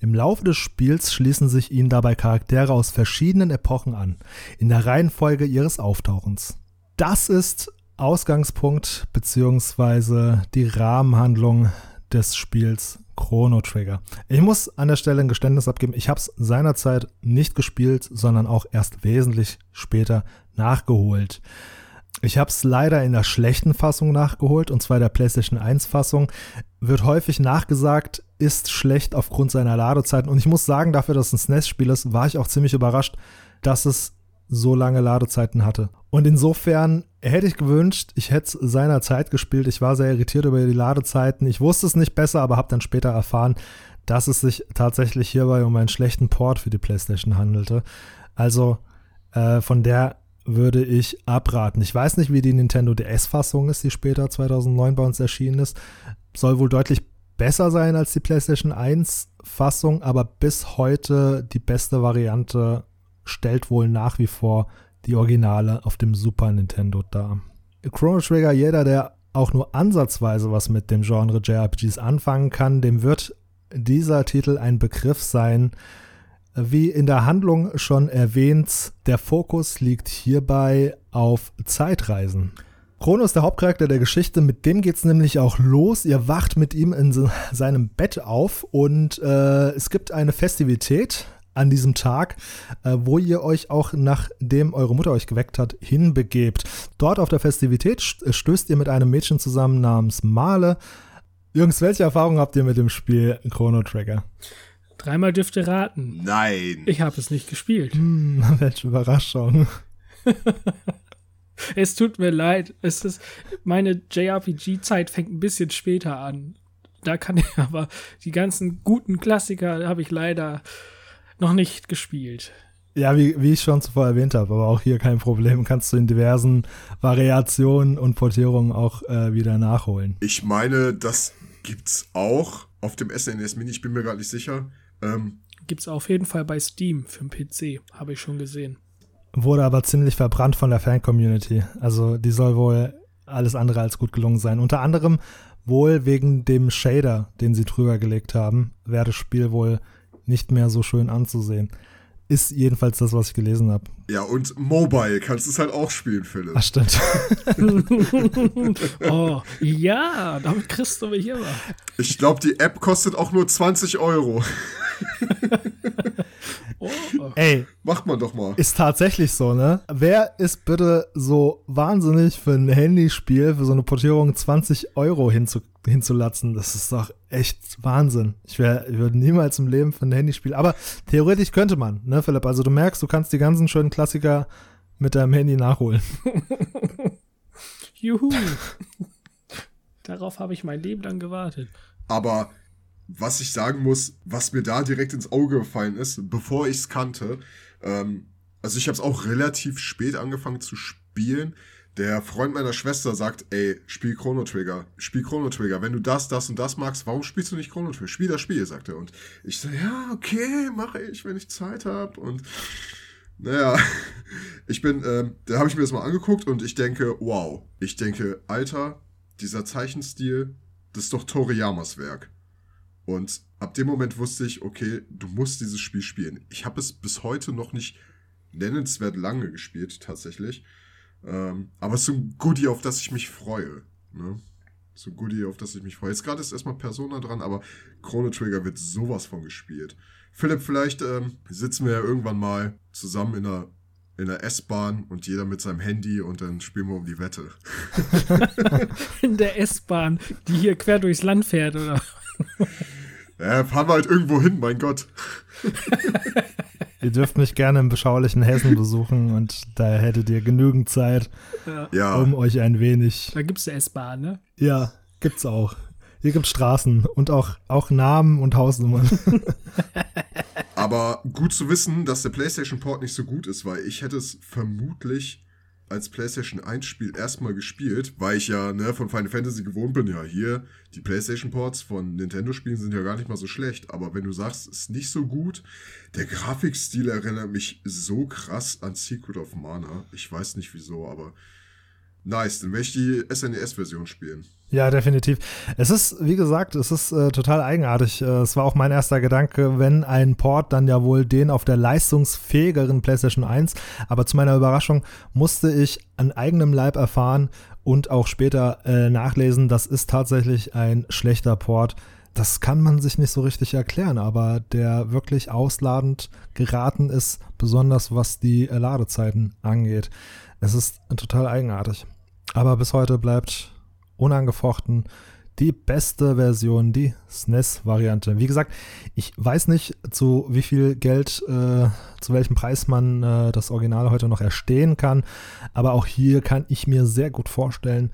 Im Laufe des Spiels schließen sich ihnen dabei Charaktere aus verschiedenen Epochen an, in der Reihenfolge ihres Auftauchens. Das ist Ausgangspunkt bzw. die Rahmenhandlung des Spiels Chrono Trigger. Ich muss an der Stelle ein Geständnis abgeben. Ich habe es seinerzeit nicht gespielt, sondern auch erst wesentlich später nachgeholt. Ich habe es leider in der schlechten Fassung nachgeholt, und zwar der PlayStation 1 Fassung. Wird häufig nachgesagt, ist schlecht aufgrund seiner Ladezeiten. Und ich muss sagen, dafür, dass es ein SNES-Spiel ist, war ich auch ziemlich überrascht, dass es so lange Ladezeiten hatte. Und insofern hätte ich gewünscht, ich hätte es seiner Zeit gespielt. Ich war sehr irritiert über die Ladezeiten. Ich wusste es nicht besser, aber habe dann später erfahren, dass es sich tatsächlich hierbei um einen schlechten Port für die PlayStation handelte. Also äh, von der würde ich abraten. Ich weiß nicht, wie die Nintendo DS-Fassung ist, die später 2009 bei uns erschienen ist. Soll wohl deutlich besser sein als die PlayStation 1-Fassung, aber bis heute die beste Variante stellt wohl nach wie vor die Originale auf dem Super Nintendo dar. Chrono Trigger, jeder, der auch nur ansatzweise was mit dem Genre JRPGs anfangen kann, dem wird dieser Titel ein Begriff sein. Wie in der Handlung schon erwähnt, der Fokus liegt hierbei auf Zeitreisen. Chrono ist der Hauptcharakter der Geschichte, mit dem geht es nämlich auch los. Ihr wacht mit ihm in seinem Bett auf und äh, es gibt eine Festivität, an diesem Tag, äh, wo ihr euch auch nachdem eure Mutter euch geweckt hat, hinbegebt. Dort auf der Festivität stößt ihr mit einem Mädchen zusammen namens Male. Jungs, welche Erfahrungen habt ihr mit dem Spiel Chrono Trigger? Dreimal dürfte raten. Nein. Ich habe es nicht gespielt. Hm, welche Überraschung. es tut mir leid. Es ist, meine JRPG-Zeit fängt ein bisschen später an. Da kann ich aber die ganzen guten Klassiker habe ich leider noch nicht gespielt. Ja, wie, wie ich schon zuvor erwähnt habe, aber auch hier kein Problem, kannst du in diversen Variationen und Portierungen auch äh, wieder nachholen. Ich meine, das gibt's auch auf dem SNES Mini, ich bin mir gar nicht sicher. Ähm, gibt's auf jeden Fall bei Steam für den PC, habe ich schon gesehen. Wurde aber ziemlich verbrannt von der Fan-Community. Also die soll wohl alles andere als gut gelungen sein. Unter anderem wohl wegen dem Shader, den sie drüber gelegt haben, wäre das Spiel wohl nicht mehr so schön anzusehen. Ist jedenfalls das, was ich gelesen habe. Ja, und Mobile kannst du es halt auch spielen, Philipp. Ach, stimmt. oh, ja, damit kriegst du mich immer. Ich glaube, die App kostet auch nur 20 Euro. oh. Ey. Macht man doch mal. Ist tatsächlich so, ne? Wer ist bitte so wahnsinnig für ein Handyspiel, für so eine Portierung 20 Euro hinzu, hinzulatzen? Das ist doch echt Wahnsinn. Ich, wär, ich würde niemals im Leben für ein Handyspiel. Aber theoretisch könnte man, ne, Philipp? Also du merkst, du kannst die ganzen schönen Klassiker mit deinem Handy nachholen. Juhu. Darauf habe ich mein Leben lang gewartet. Aber was ich sagen muss, was mir da direkt ins Auge gefallen ist, bevor ich es kannte, ähm, also ich habe es auch relativ spät angefangen zu spielen. Der Freund meiner Schwester sagt, ey, spiel Chrono Trigger, spiel Chrono Trigger. Wenn du das, das und das magst, warum spielst du nicht Chrono Trigger? Spiel das Spiel, sagt er. Und ich so, ja, okay, mache ich, wenn ich Zeit habe. Und naja, ich bin, ähm, da habe ich mir das mal angeguckt und ich denke, wow. Ich denke, Alter, dieser Zeichenstil, das ist doch Toriyamas Werk. Und ab dem Moment wusste ich, okay, du musst dieses Spiel spielen. Ich habe es bis heute noch nicht nennenswert lange gespielt, tatsächlich. Ähm, aber es ist so ein Goodie, auf das ich mich freue. Ne? So ein Goodie, auf das ich mich freue. Jetzt gerade ist erstmal Persona dran, aber Chrono Trigger wird sowas von gespielt. Philipp, vielleicht ähm, sitzen wir ja irgendwann mal zusammen in einer, in einer S-Bahn und jeder mit seinem Handy und dann spielen wir um die Wette. in der S-Bahn, die hier quer durchs Land fährt, oder? Ja, fahren wir halt irgendwo hin, mein Gott. ihr dürft mich gerne im beschaulichen Hessen besuchen und da hättet ihr genügend Zeit, ja. um euch ein wenig. Da gibt es eine S-Bahn, ne? Ja, gibt's auch. Hier gibt's Straßen und auch, auch Namen und Hausnummern. Aber gut zu wissen, dass der PlayStation Port nicht so gut ist, weil ich hätte es vermutlich als PlayStation 1 Spiel erstmal gespielt, weil ich ja ne, von Final Fantasy gewohnt bin. Ja, hier, die PlayStation Ports von Nintendo Spielen sind ja gar nicht mal so schlecht. Aber wenn du sagst, ist nicht so gut, der Grafikstil erinnert mich so krass an Secret of Mana. Ich weiß nicht wieso, aber nice. Dann werde ich die SNES-Version spielen. Ja, definitiv. Es ist, wie gesagt, es ist äh, total eigenartig. Äh, es war auch mein erster Gedanke, wenn ein Port, dann ja wohl den auf der leistungsfähigeren PlayStation 1. Aber zu meiner Überraschung musste ich an eigenem Leib erfahren und auch später äh, nachlesen, das ist tatsächlich ein schlechter Port. Das kann man sich nicht so richtig erklären, aber der wirklich ausladend geraten ist, besonders was die äh, Ladezeiten angeht. Es ist total eigenartig. Aber bis heute bleibt unangefochten die beste Version, die SNES-Variante. Wie gesagt, ich weiß nicht, zu wie viel Geld, äh, zu welchem Preis man äh, das Original heute noch erstehen kann, aber auch hier kann ich mir sehr gut vorstellen,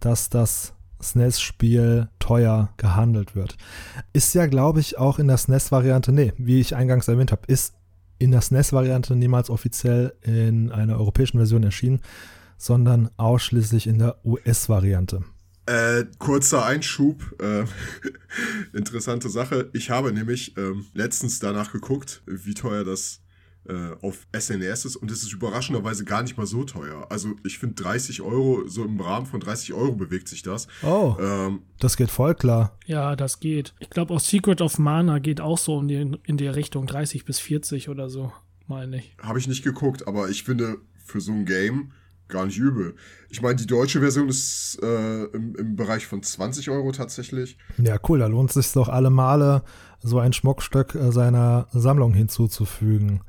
dass das SNES-Spiel teuer gehandelt wird. Ist ja, glaube ich, auch in der SNES-Variante, nee, wie ich eingangs erwähnt habe, ist in der SNES-Variante niemals offiziell in einer europäischen Version erschienen, sondern ausschließlich in der US-Variante. Äh, kurzer Einschub, äh, interessante Sache. Ich habe nämlich ähm, letztens danach geguckt, wie teuer das äh, auf SNES ist und es ist überraschenderweise gar nicht mal so teuer. Also ich finde 30 Euro, so im Rahmen von 30 Euro bewegt sich das. Oh, ähm, das geht voll klar. Ja, das geht. Ich glaube auch Secret of Mana geht auch so in die, in die Richtung 30 bis 40 oder so, meine ich. Habe ich nicht geguckt, aber ich finde für so ein Game gar nicht übel. Ich meine, die deutsche Version ist äh, im, im Bereich von 20 Euro tatsächlich. Ja, cool, da lohnt es sich doch alle Male, so ein Schmuckstück äh, seiner Sammlung hinzuzufügen.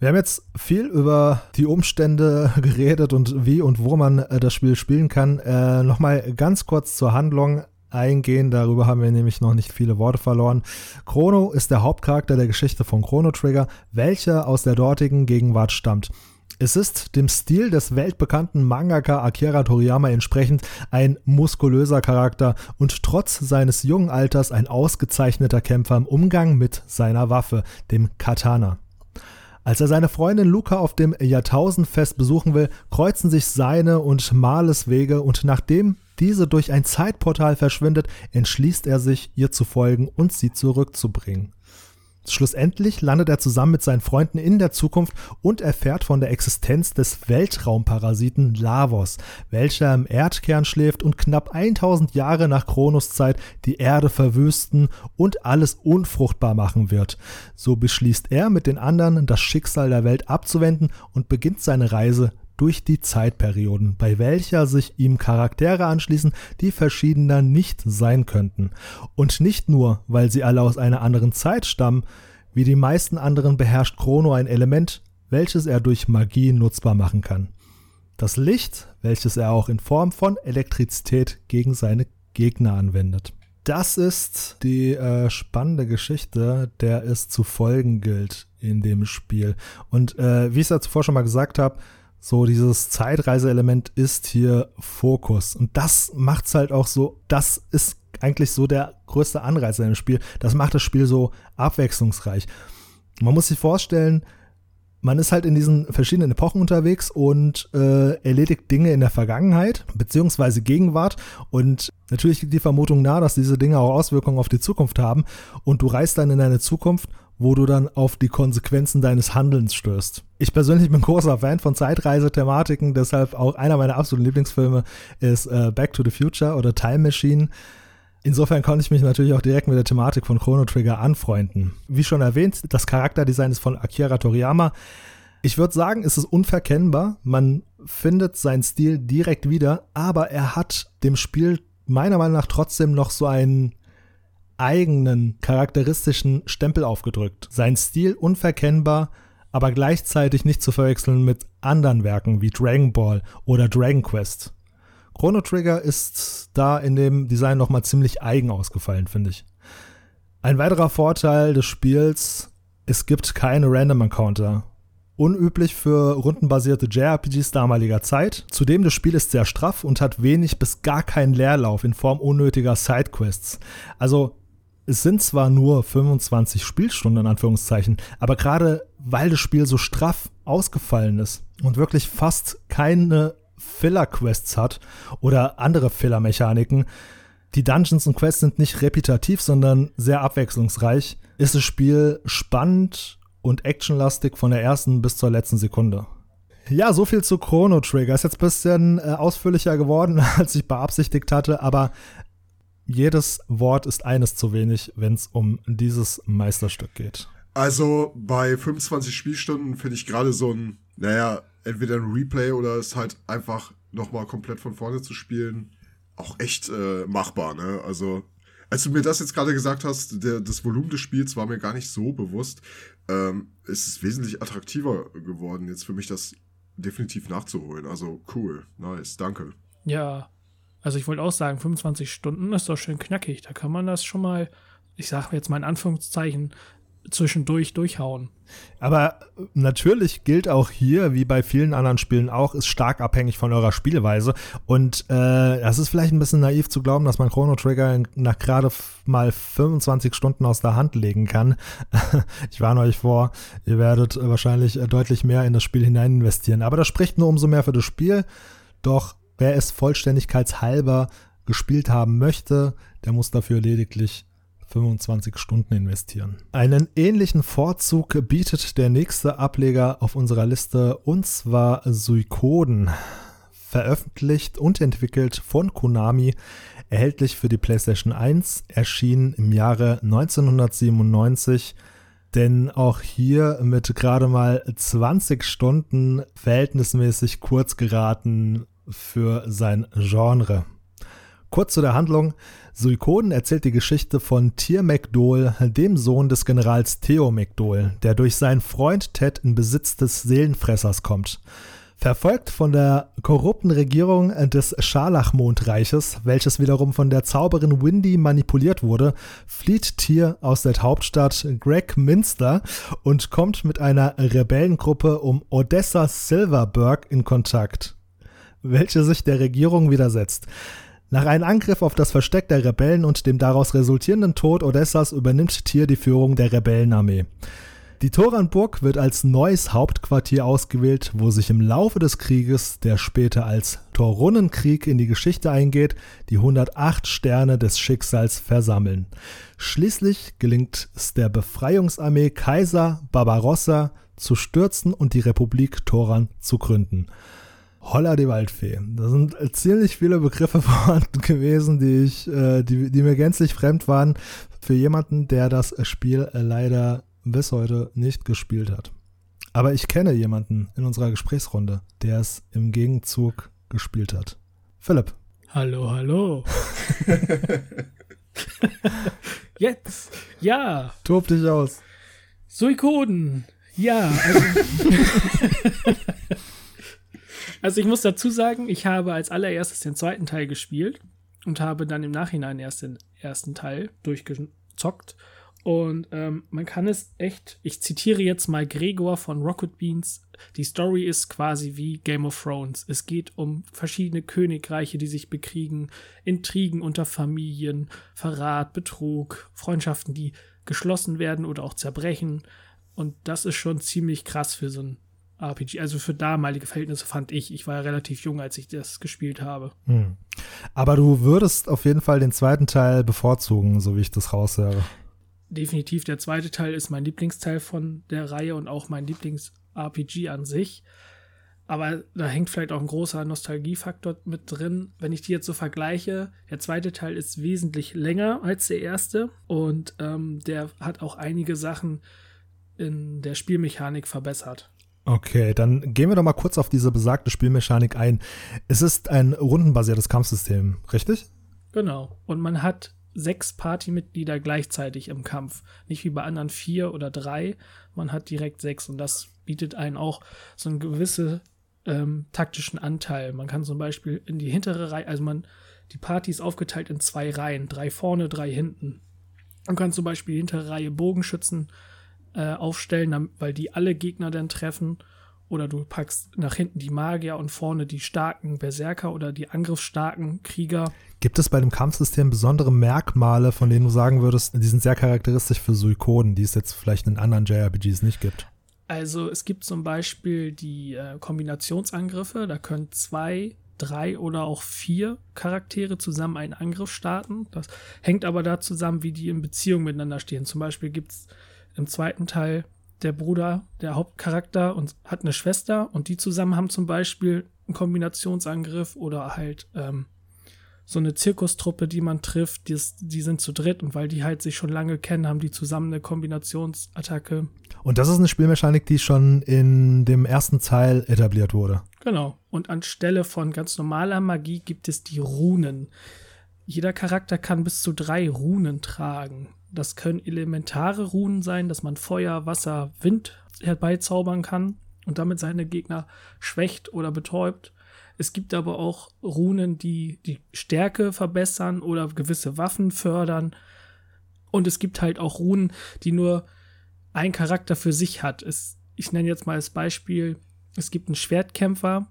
Wir haben jetzt viel über die Umstände geredet und wie und wo man äh, das Spiel spielen kann. Äh, Nochmal ganz kurz zur Handlung eingehen. Darüber haben wir nämlich noch nicht viele Worte verloren. Chrono ist der Hauptcharakter der Geschichte von Chrono Trigger, welcher aus der dortigen Gegenwart stammt. Es ist dem Stil des weltbekannten Mangaka Akira Toriyama entsprechend ein muskulöser Charakter und trotz seines jungen Alters ein ausgezeichneter Kämpfer im Umgang mit seiner Waffe, dem Katana. Als er seine Freundin Luca auf dem Jahrtausendfest besuchen will, kreuzen sich seine und Males Wege und nachdem diese durch ein Zeitportal verschwindet, entschließt er sich, ihr zu folgen und sie zurückzubringen. Schlussendlich landet er zusammen mit seinen Freunden in der Zukunft und erfährt von der Existenz des Weltraumparasiten Lavos, welcher im Erdkern schläft und knapp 1000 Jahre nach Kronos Zeit die Erde verwüsten und alles unfruchtbar machen wird. So beschließt er mit den anderen, das Schicksal der Welt abzuwenden und beginnt seine Reise durch die Zeitperioden, bei welcher sich ihm Charaktere anschließen, die verschiedener nicht sein könnten. Und nicht nur, weil sie alle aus einer anderen Zeit stammen, wie die meisten anderen beherrscht Chrono ein Element, welches er durch Magie nutzbar machen kann. Das Licht, welches er auch in Form von Elektrizität gegen seine Gegner anwendet. Das ist die äh, spannende Geschichte, der es zu folgen gilt in dem Spiel. Und äh, wie ich es ja zuvor schon mal gesagt habe, so dieses Zeitreiseelement ist hier Fokus. Und das macht es halt auch so, das ist eigentlich so der größte Anreizer im Spiel. Das macht das Spiel so abwechslungsreich. Man muss sich vorstellen, man ist halt in diesen verschiedenen Epochen unterwegs und äh, erledigt Dinge in der Vergangenheit beziehungsweise Gegenwart und natürlich liegt die Vermutung nahe, dass diese Dinge auch Auswirkungen auf die Zukunft haben und du reist dann in eine Zukunft, wo du dann auf die Konsequenzen deines Handelns stößt. Ich persönlich bin großer Fan von Zeitreisethematiken, deshalb auch einer meiner absoluten Lieblingsfilme ist äh, Back to the Future oder Time Machine. Insofern konnte ich mich natürlich auch direkt mit der Thematik von Chrono Trigger anfreunden. Wie schon erwähnt, das Charakterdesign ist von Akira Toriyama. Ich würde sagen, es ist unverkennbar. Man findet seinen Stil direkt wieder, aber er hat dem Spiel meiner Meinung nach trotzdem noch so einen eigenen charakteristischen Stempel aufgedrückt. Sein Stil unverkennbar, aber gleichzeitig nicht zu verwechseln mit anderen Werken wie Dragon Ball oder Dragon Quest. Chrono Trigger ist da in dem Design nochmal ziemlich eigen ausgefallen, finde ich. Ein weiterer Vorteil des Spiels, es gibt keine Random Encounter. Unüblich für rundenbasierte JRPGs damaliger Zeit. Zudem das Spiel ist sehr straff und hat wenig bis gar keinen Leerlauf in Form unnötiger Sidequests. Also es sind zwar nur 25 Spielstunden in Anführungszeichen, aber gerade weil das Spiel so straff ausgefallen ist und wirklich fast keine Filler-Quests hat oder andere Filler-Mechaniken. Die Dungeons und Quests sind nicht repetitiv, sondern sehr abwechslungsreich. Ist das Spiel spannend und actionlastig von der ersten bis zur letzten Sekunde. Ja, so viel zu Chrono Trigger. Ist jetzt ein bisschen äh, ausführlicher geworden, als ich beabsichtigt hatte, aber jedes Wort ist eines zu wenig, wenn es um dieses Meisterstück geht. Also bei 25 Spielstunden finde ich gerade so ein, naja, entweder ein Replay oder es halt einfach nochmal komplett von vorne zu spielen, auch echt äh, machbar, ne? Also, als du mir das jetzt gerade gesagt hast, der, das Volumen des Spiels war mir gar nicht so bewusst. Ähm, es ist wesentlich attraktiver geworden, jetzt für mich das definitiv nachzuholen. Also cool, nice, danke. Ja, also ich wollte auch sagen, 25 Stunden ist doch schön knackig. Da kann man das schon mal, ich sage jetzt mal in Anführungszeichen, zwischendurch durchhauen. Aber natürlich gilt auch hier, wie bei vielen anderen Spielen auch, ist stark abhängig von eurer Spielweise. Und äh, das ist vielleicht ein bisschen naiv zu glauben, dass man Chrono Trigger nach gerade mal 25 Stunden aus der Hand legen kann. ich warne euch vor, ihr werdet wahrscheinlich deutlich mehr in das Spiel hinein investieren. Aber das spricht nur umso mehr für das Spiel. Doch wer es vollständigkeitshalber gespielt haben möchte, der muss dafür lediglich 25 Stunden investieren. Einen ähnlichen Vorzug bietet der nächste Ableger auf unserer Liste und zwar Suikoden. Veröffentlicht und entwickelt von Konami, erhältlich für die PlayStation 1, erschien im Jahre 1997 denn auch hier mit gerade mal 20 Stunden verhältnismäßig kurz geraten für sein Genre. Kurz zu der Handlung. Suikoden erzählt die Geschichte von Tyr McDowell, dem Sohn des Generals Theo McDowell, der durch seinen Freund Ted in Besitz des Seelenfressers kommt. Verfolgt von der korrupten Regierung des Scharlachmondreiches, welches wiederum von der Zauberin Windy manipuliert wurde, flieht Tyr aus der Hauptstadt Greg Minster und kommt mit einer Rebellengruppe um Odessa Silverberg in Kontakt, welche sich der Regierung widersetzt. Nach einem Angriff auf das Versteck der Rebellen und dem daraus resultierenden Tod Odessas übernimmt Tyr die Führung der Rebellenarmee. Die Toranburg wird als neues Hauptquartier ausgewählt, wo sich im Laufe des Krieges, der später als Torunenkrieg in die Geschichte eingeht, die 108 Sterne des Schicksals versammeln. Schließlich gelingt es der Befreiungsarmee Kaiser Barbarossa zu stürzen und die Republik Toran zu gründen. Holla die Waldfee. Da sind ziemlich viele Begriffe vorhanden gewesen, die ich, äh, die, die mir gänzlich fremd waren für jemanden, der das Spiel leider bis heute nicht gespielt hat. Aber ich kenne jemanden in unserer Gesprächsrunde, der es im Gegenzug gespielt hat. Philipp. Hallo, hallo. Jetzt, ja. Tob dich aus. Suikoden, ja. Also, also ich muss dazu sagen, ich habe als allererstes den zweiten Teil gespielt und habe dann im Nachhinein erst den ersten Teil durchgezockt. Und ähm, man kann es echt, ich zitiere jetzt mal Gregor von Rocket Beans, die Story ist quasi wie Game of Thrones. Es geht um verschiedene Königreiche, die sich bekriegen, Intrigen unter Familien, Verrat, Betrug, Freundschaften, die geschlossen werden oder auch zerbrechen. Und das ist schon ziemlich krass für so ein RPG. Also für damalige Verhältnisse fand ich. Ich war ja relativ jung, als ich das gespielt habe. Hm. Aber du würdest auf jeden Fall den zweiten Teil bevorzugen, so wie ich das raushöre definitiv der zweite Teil ist mein Lieblingsteil von der Reihe und auch mein Lieblings-RPG an sich. Aber da hängt vielleicht auch ein großer Nostalgiefaktor mit drin. Wenn ich die jetzt so vergleiche, der zweite Teil ist wesentlich länger als der erste und ähm, der hat auch einige Sachen in der Spielmechanik verbessert. Okay, dann gehen wir doch mal kurz auf diese besagte Spielmechanik ein. Es ist ein rundenbasiertes Kampfsystem, richtig? Genau. Und man hat sechs Partymitglieder gleichzeitig im Kampf. Nicht wie bei anderen vier oder drei. Man hat direkt sechs und das bietet einen auch so einen gewissen ähm, taktischen Anteil. Man kann zum Beispiel in die hintere Reihe, also man, die Party ist aufgeteilt in zwei Reihen, drei vorne, drei hinten. Man kann zum Beispiel die hintere Reihe Bogenschützen äh, aufstellen, weil die alle Gegner dann treffen oder du packst nach hinten die Magier und vorne die starken Berserker oder die angriffsstarken Krieger. Gibt es bei dem Kampfsystem besondere Merkmale, von denen du sagen würdest, die sind sehr charakteristisch für Suikoden, die es jetzt vielleicht in anderen JRPGs nicht gibt? Also es gibt zum Beispiel die äh, Kombinationsangriffe, da können zwei, drei oder auch vier Charaktere zusammen einen Angriff starten. Das hängt aber da zusammen, wie die in Beziehung miteinander stehen. Zum Beispiel gibt es im zweiten Teil der Bruder, der Hauptcharakter, und hat eine Schwester und die zusammen haben zum Beispiel einen Kombinationsangriff oder halt ähm, so eine Zirkustruppe, die man trifft, die, ist, die sind zu dritt und weil die halt sich schon lange kennen, haben die zusammen eine Kombinationsattacke. Und das ist eine Spielmechanik, die schon in dem ersten Teil etabliert wurde. Genau. Und anstelle von ganz normaler Magie gibt es die Runen. Jeder Charakter kann bis zu drei Runen tragen. Das können elementare Runen sein, dass man Feuer, Wasser, Wind herbeizaubern kann und damit seine Gegner schwächt oder betäubt. Es gibt aber auch Runen, die die Stärke verbessern oder gewisse Waffen fördern. Und es gibt halt auch Runen, die nur ein Charakter für sich hat. Es, ich nenne jetzt mal als Beispiel, es gibt einen Schwertkämpfer,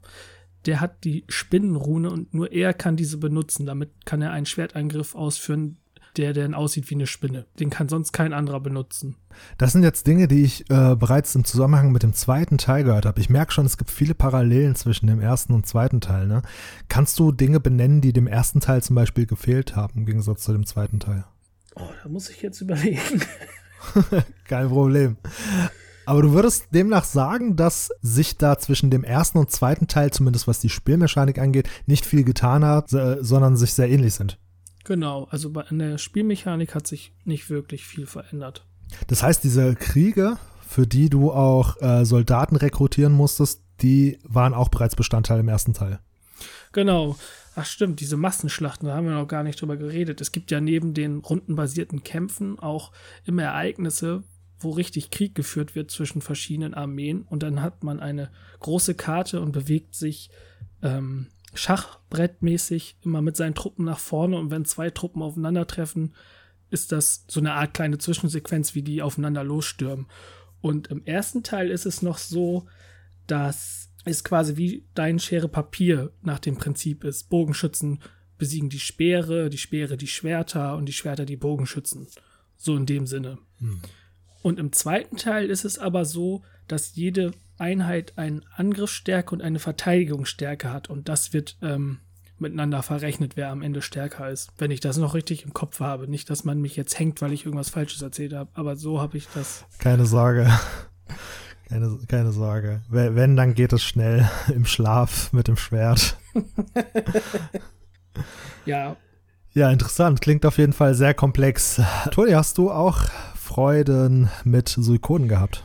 der hat die Spinnenrune und nur er kann diese benutzen. Damit kann er einen Schwertangriff ausführen, der dann aussieht wie eine Spinne. Den kann sonst kein anderer benutzen. Das sind jetzt Dinge, die ich äh, bereits im Zusammenhang mit dem zweiten Teil gehört habe. Ich merke schon, es gibt viele Parallelen zwischen dem ersten und zweiten Teil. Ne? Kannst du Dinge benennen, die dem ersten Teil zum Beispiel gefehlt haben, im Gegensatz zu dem zweiten Teil? Oh, da muss ich jetzt überlegen. Kein Problem. Aber du würdest demnach sagen, dass sich da zwischen dem ersten und zweiten Teil, zumindest was die Spielmechanik angeht, nicht viel getan hat, sondern sich sehr ähnlich sind. Genau, also bei, an der Spielmechanik hat sich nicht wirklich viel verändert. Das heißt, diese Kriege, für die du auch äh, Soldaten rekrutieren musstest, die waren auch bereits Bestandteil im ersten Teil. Genau. Ach stimmt, diese Massenschlachten, da haben wir noch gar nicht drüber geredet. Es gibt ja neben den rundenbasierten Kämpfen auch immer Ereignisse, wo richtig Krieg geführt wird zwischen verschiedenen Armeen und dann hat man eine große Karte und bewegt sich ähm, Schachbrettmäßig immer mit seinen Truppen nach vorne und wenn zwei Truppen aufeinandertreffen, ist das so eine Art kleine Zwischensequenz, wie die aufeinander losstürmen. Und im ersten Teil ist es noch so, dass es quasi wie dein Schere Papier nach dem Prinzip ist. Bogenschützen besiegen die Speere, die Speere die Schwerter und die Schwerter die Bogenschützen. So in dem Sinne. Hm. Und im zweiten Teil ist es aber so, dass jede Einheit eine Angriffsstärke und eine Verteidigungsstärke hat. Und das wird ähm, miteinander verrechnet, wer am Ende stärker ist. Wenn ich das noch richtig im Kopf habe. Nicht, dass man mich jetzt hängt, weil ich irgendwas Falsches erzählt habe. Aber so habe ich das. Keine Sorge. Keine, keine Sorge. Wenn, dann geht es schnell im Schlaf mit dem Schwert. ja. Ja, interessant. Klingt auf jeden Fall sehr komplex. Toni, hast du auch Freuden mit Suikoden gehabt?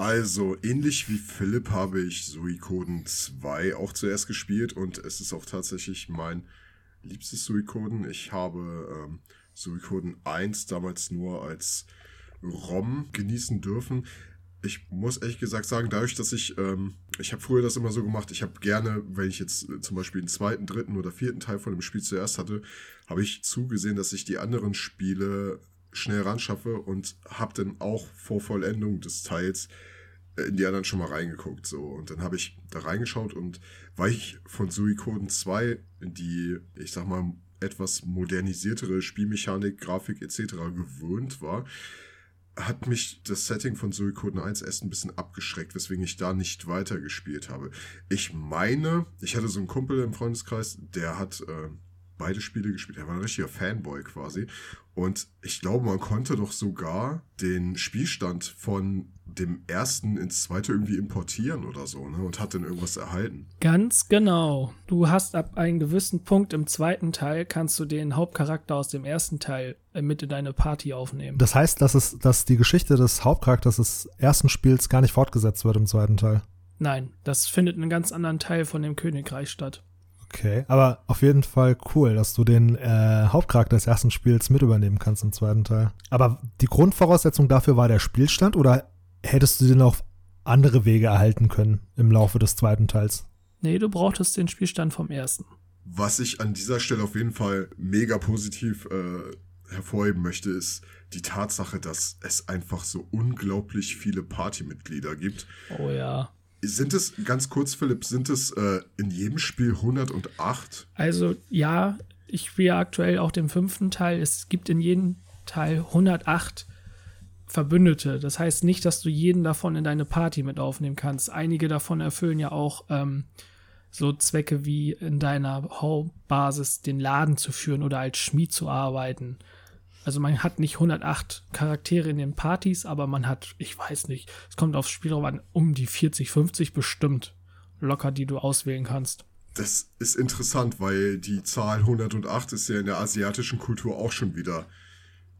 Also, ähnlich wie Philipp habe ich Suikoden 2 auch zuerst gespielt und es ist auch tatsächlich mein liebstes Suikoden. Ich habe ähm, Suikoden 1 damals nur als ROM genießen dürfen. Ich muss ehrlich gesagt sagen, dadurch, dass ich, ähm, ich habe früher das immer so gemacht, ich habe gerne, wenn ich jetzt äh, zum Beispiel den zweiten, dritten oder vierten Teil von dem Spiel zuerst hatte, habe ich zugesehen, dass ich die anderen Spiele schnell ran schaffe und habe dann auch vor Vollendung des Teils in die anderen schon mal reingeguckt. So. Und dann habe ich da reingeschaut und weil ich von Suikoden 2 die, ich sag mal, etwas modernisiertere Spielmechanik, Grafik etc. gewöhnt war, hat mich das Setting von Suikoden 1 erst ein bisschen abgeschreckt, weswegen ich da nicht weitergespielt habe. Ich meine, ich hatte so einen Kumpel im Freundeskreis, der hat äh, beide Spiele gespielt. Er war ein richtiger Fanboy quasi. Und ich glaube, man konnte doch sogar den Spielstand von dem ersten ins zweite irgendwie importieren oder so, ne? Und hat dann irgendwas erhalten. Ganz genau. Du hast ab einem gewissen Punkt im zweiten Teil kannst du den Hauptcharakter aus dem ersten Teil äh, mit in deine Party aufnehmen. Das heißt, dass es, dass die Geschichte des Hauptcharakters des ersten Spiels gar nicht fortgesetzt wird im zweiten Teil. Nein, das findet in einem ganz anderen Teil von dem Königreich statt. Okay, aber auf jeden Fall cool, dass du den äh, Hauptcharakter des ersten Spiels mit übernehmen kannst im zweiten Teil. Aber die Grundvoraussetzung dafür war der Spielstand oder hättest du den auf andere Wege erhalten können im Laufe des zweiten Teils? Nee, du brauchtest den Spielstand vom ersten. Was ich an dieser Stelle auf jeden Fall mega positiv äh, hervorheben möchte, ist die Tatsache, dass es einfach so unglaublich viele Partymitglieder gibt. Oh ja. Sind es, ganz kurz, Philipp, sind es äh, in jedem Spiel 108? Also ja, ich spiele aktuell auch den fünften Teil. Es gibt in jedem Teil 108 Verbündete. Das heißt nicht, dass du jeden davon in deine Party mit aufnehmen kannst. Einige davon erfüllen ja auch ähm, so Zwecke wie in deiner Hauptbasis den Laden zu führen oder als Schmied zu arbeiten. Also man hat nicht 108 Charaktere in den Partys, aber man hat, ich weiß nicht, es kommt aufs Spiel drauf an, um die 40, 50 bestimmt locker, die du auswählen kannst. Das ist interessant, weil die Zahl 108 ist ja in der asiatischen Kultur auch schon wieder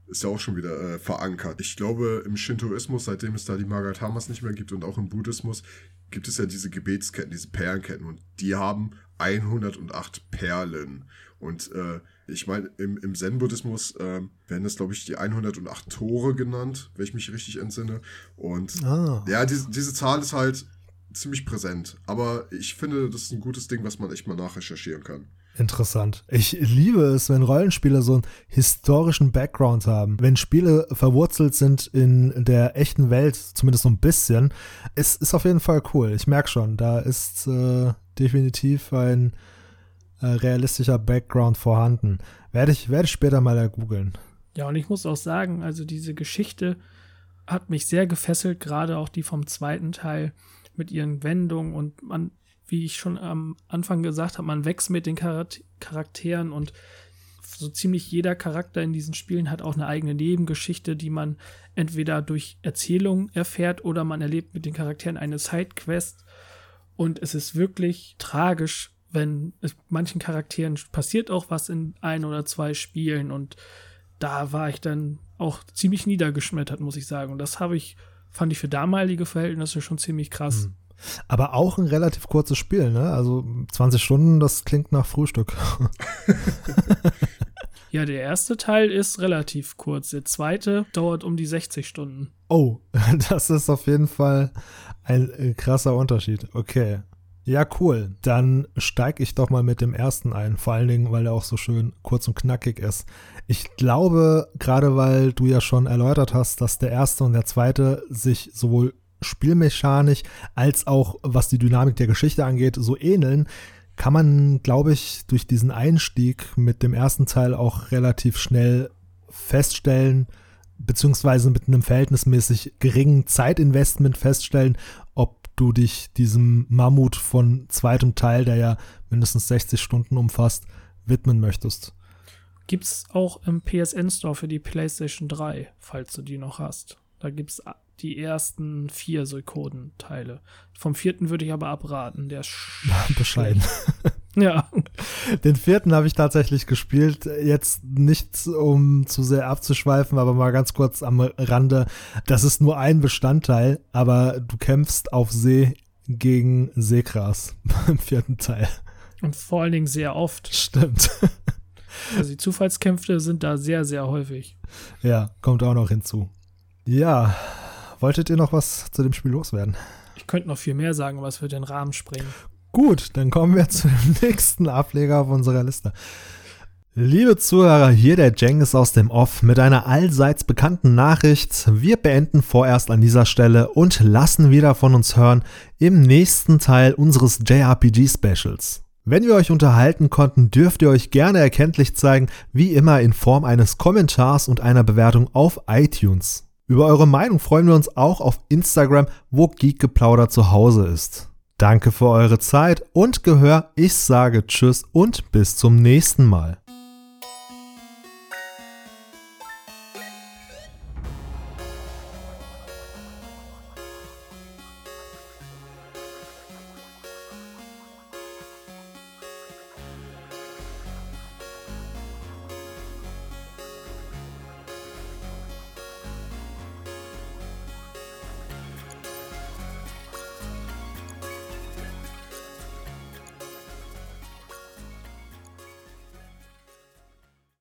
ist ja auch schon wieder äh, verankert. Ich glaube, im Shintoismus, seitdem es da die Margatamas nicht mehr gibt und auch im Buddhismus, gibt es ja diese Gebetsketten, diese Perlenketten und die haben 108 Perlen. Und äh, ich meine, im, im Zen-Buddhismus äh, werden das, glaube ich, die 108 Tore genannt, wenn ich mich richtig entsinne. Und ah. ja, diese, diese Zahl ist halt ziemlich präsent. Aber ich finde, das ist ein gutes Ding, was man echt mal nachrecherchieren kann. Interessant. Ich liebe es, wenn Rollenspiele so einen historischen Background haben. Wenn Spiele verwurzelt sind in der echten Welt, zumindest so ein bisschen. Es ist auf jeden Fall cool. Ich merke schon, da ist äh, definitiv ein äh, realistischer Background vorhanden. Werde ich, werde ich später mal googeln. Ja, und ich muss auch sagen, also diese Geschichte hat mich sehr gefesselt, gerade auch die vom zweiten Teil mit ihren Wendungen und man, wie ich schon am Anfang gesagt habe, man wächst mit den Charakteren und so ziemlich jeder Charakter in diesen Spielen hat auch eine eigene Nebengeschichte, die man entweder durch Erzählung erfährt oder man erlebt mit den Charakteren eine Sidequest. Und es ist wirklich tragisch, wenn es manchen Charakteren passiert auch was in ein oder zwei Spielen und da war ich dann auch ziemlich niedergeschmettert, muss ich sagen. Und das habe ich, fand ich für damalige Verhältnisse schon ziemlich krass. Mhm. Aber auch ein relativ kurzes Spiel, ne? Also 20 Stunden, das klingt nach Frühstück. ja, der erste Teil ist relativ kurz. Der zweite dauert um die 60 Stunden. Oh, das ist auf jeden Fall ein äh, krasser Unterschied. Okay. Ja, cool. Dann steige ich doch mal mit dem ersten ein. Vor allen Dingen, weil er auch so schön kurz und knackig ist. Ich glaube, gerade weil du ja schon erläutert hast, dass der erste und der zweite sich sowohl spielmechanisch als auch was die Dynamik der Geschichte angeht, so ähneln, kann man, glaube ich, durch diesen Einstieg mit dem ersten Teil auch relativ schnell feststellen, beziehungsweise mit einem verhältnismäßig geringen Zeitinvestment feststellen, ob du dich diesem Mammut von zweitem Teil, der ja mindestens 60 Stunden umfasst, widmen möchtest. Gibt es auch im PSN Store für die PlayStation 3, falls du die noch hast. Da gibt es die ersten vier Suikoden-Teile. Vom vierten würde ich aber abraten, der ist bescheiden. ja. Den vierten habe ich tatsächlich gespielt. Jetzt nicht, um zu sehr abzuschweifen, aber mal ganz kurz am Rande. Das ist nur ein Bestandteil, aber du kämpfst auf See gegen Seegras im vierten Teil. Und vor allen Dingen sehr oft. Stimmt. Also die Zufallskämpfe sind da sehr, sehr häufig. Ja, kommt auch noch hinzu. Ja, wolltet ihr noch was zu dem Spiel loswerden? Ich könnte noch viel mehr sagen, aber es würde den Rahmen sprengen. Gut, dann kommen wir zu dem nächsten Ableger auf unserer Liste. Liebe Zuhörer, hier der Jengis aus dem Off mit einer allseits bekannten Nachricht. Wir beenden vorerst an dieser Stelle und lassen wieder von uns hören im nächsten Teil unseres JRPG Specials. Wenn wir euch unterhalten konnten, dürft ihr euch gerne erkenntlich zeigen, wie immer in Form eines Kommentars und einer Bewertung auf iTunes. Über eure Meinung freuen wir uns auch auf Instagram, wo Geekgeplauder zu Hause ist. Danke für eure Zeit und Gehör. Ich sage Tschüss und bis zum nächsten Mal.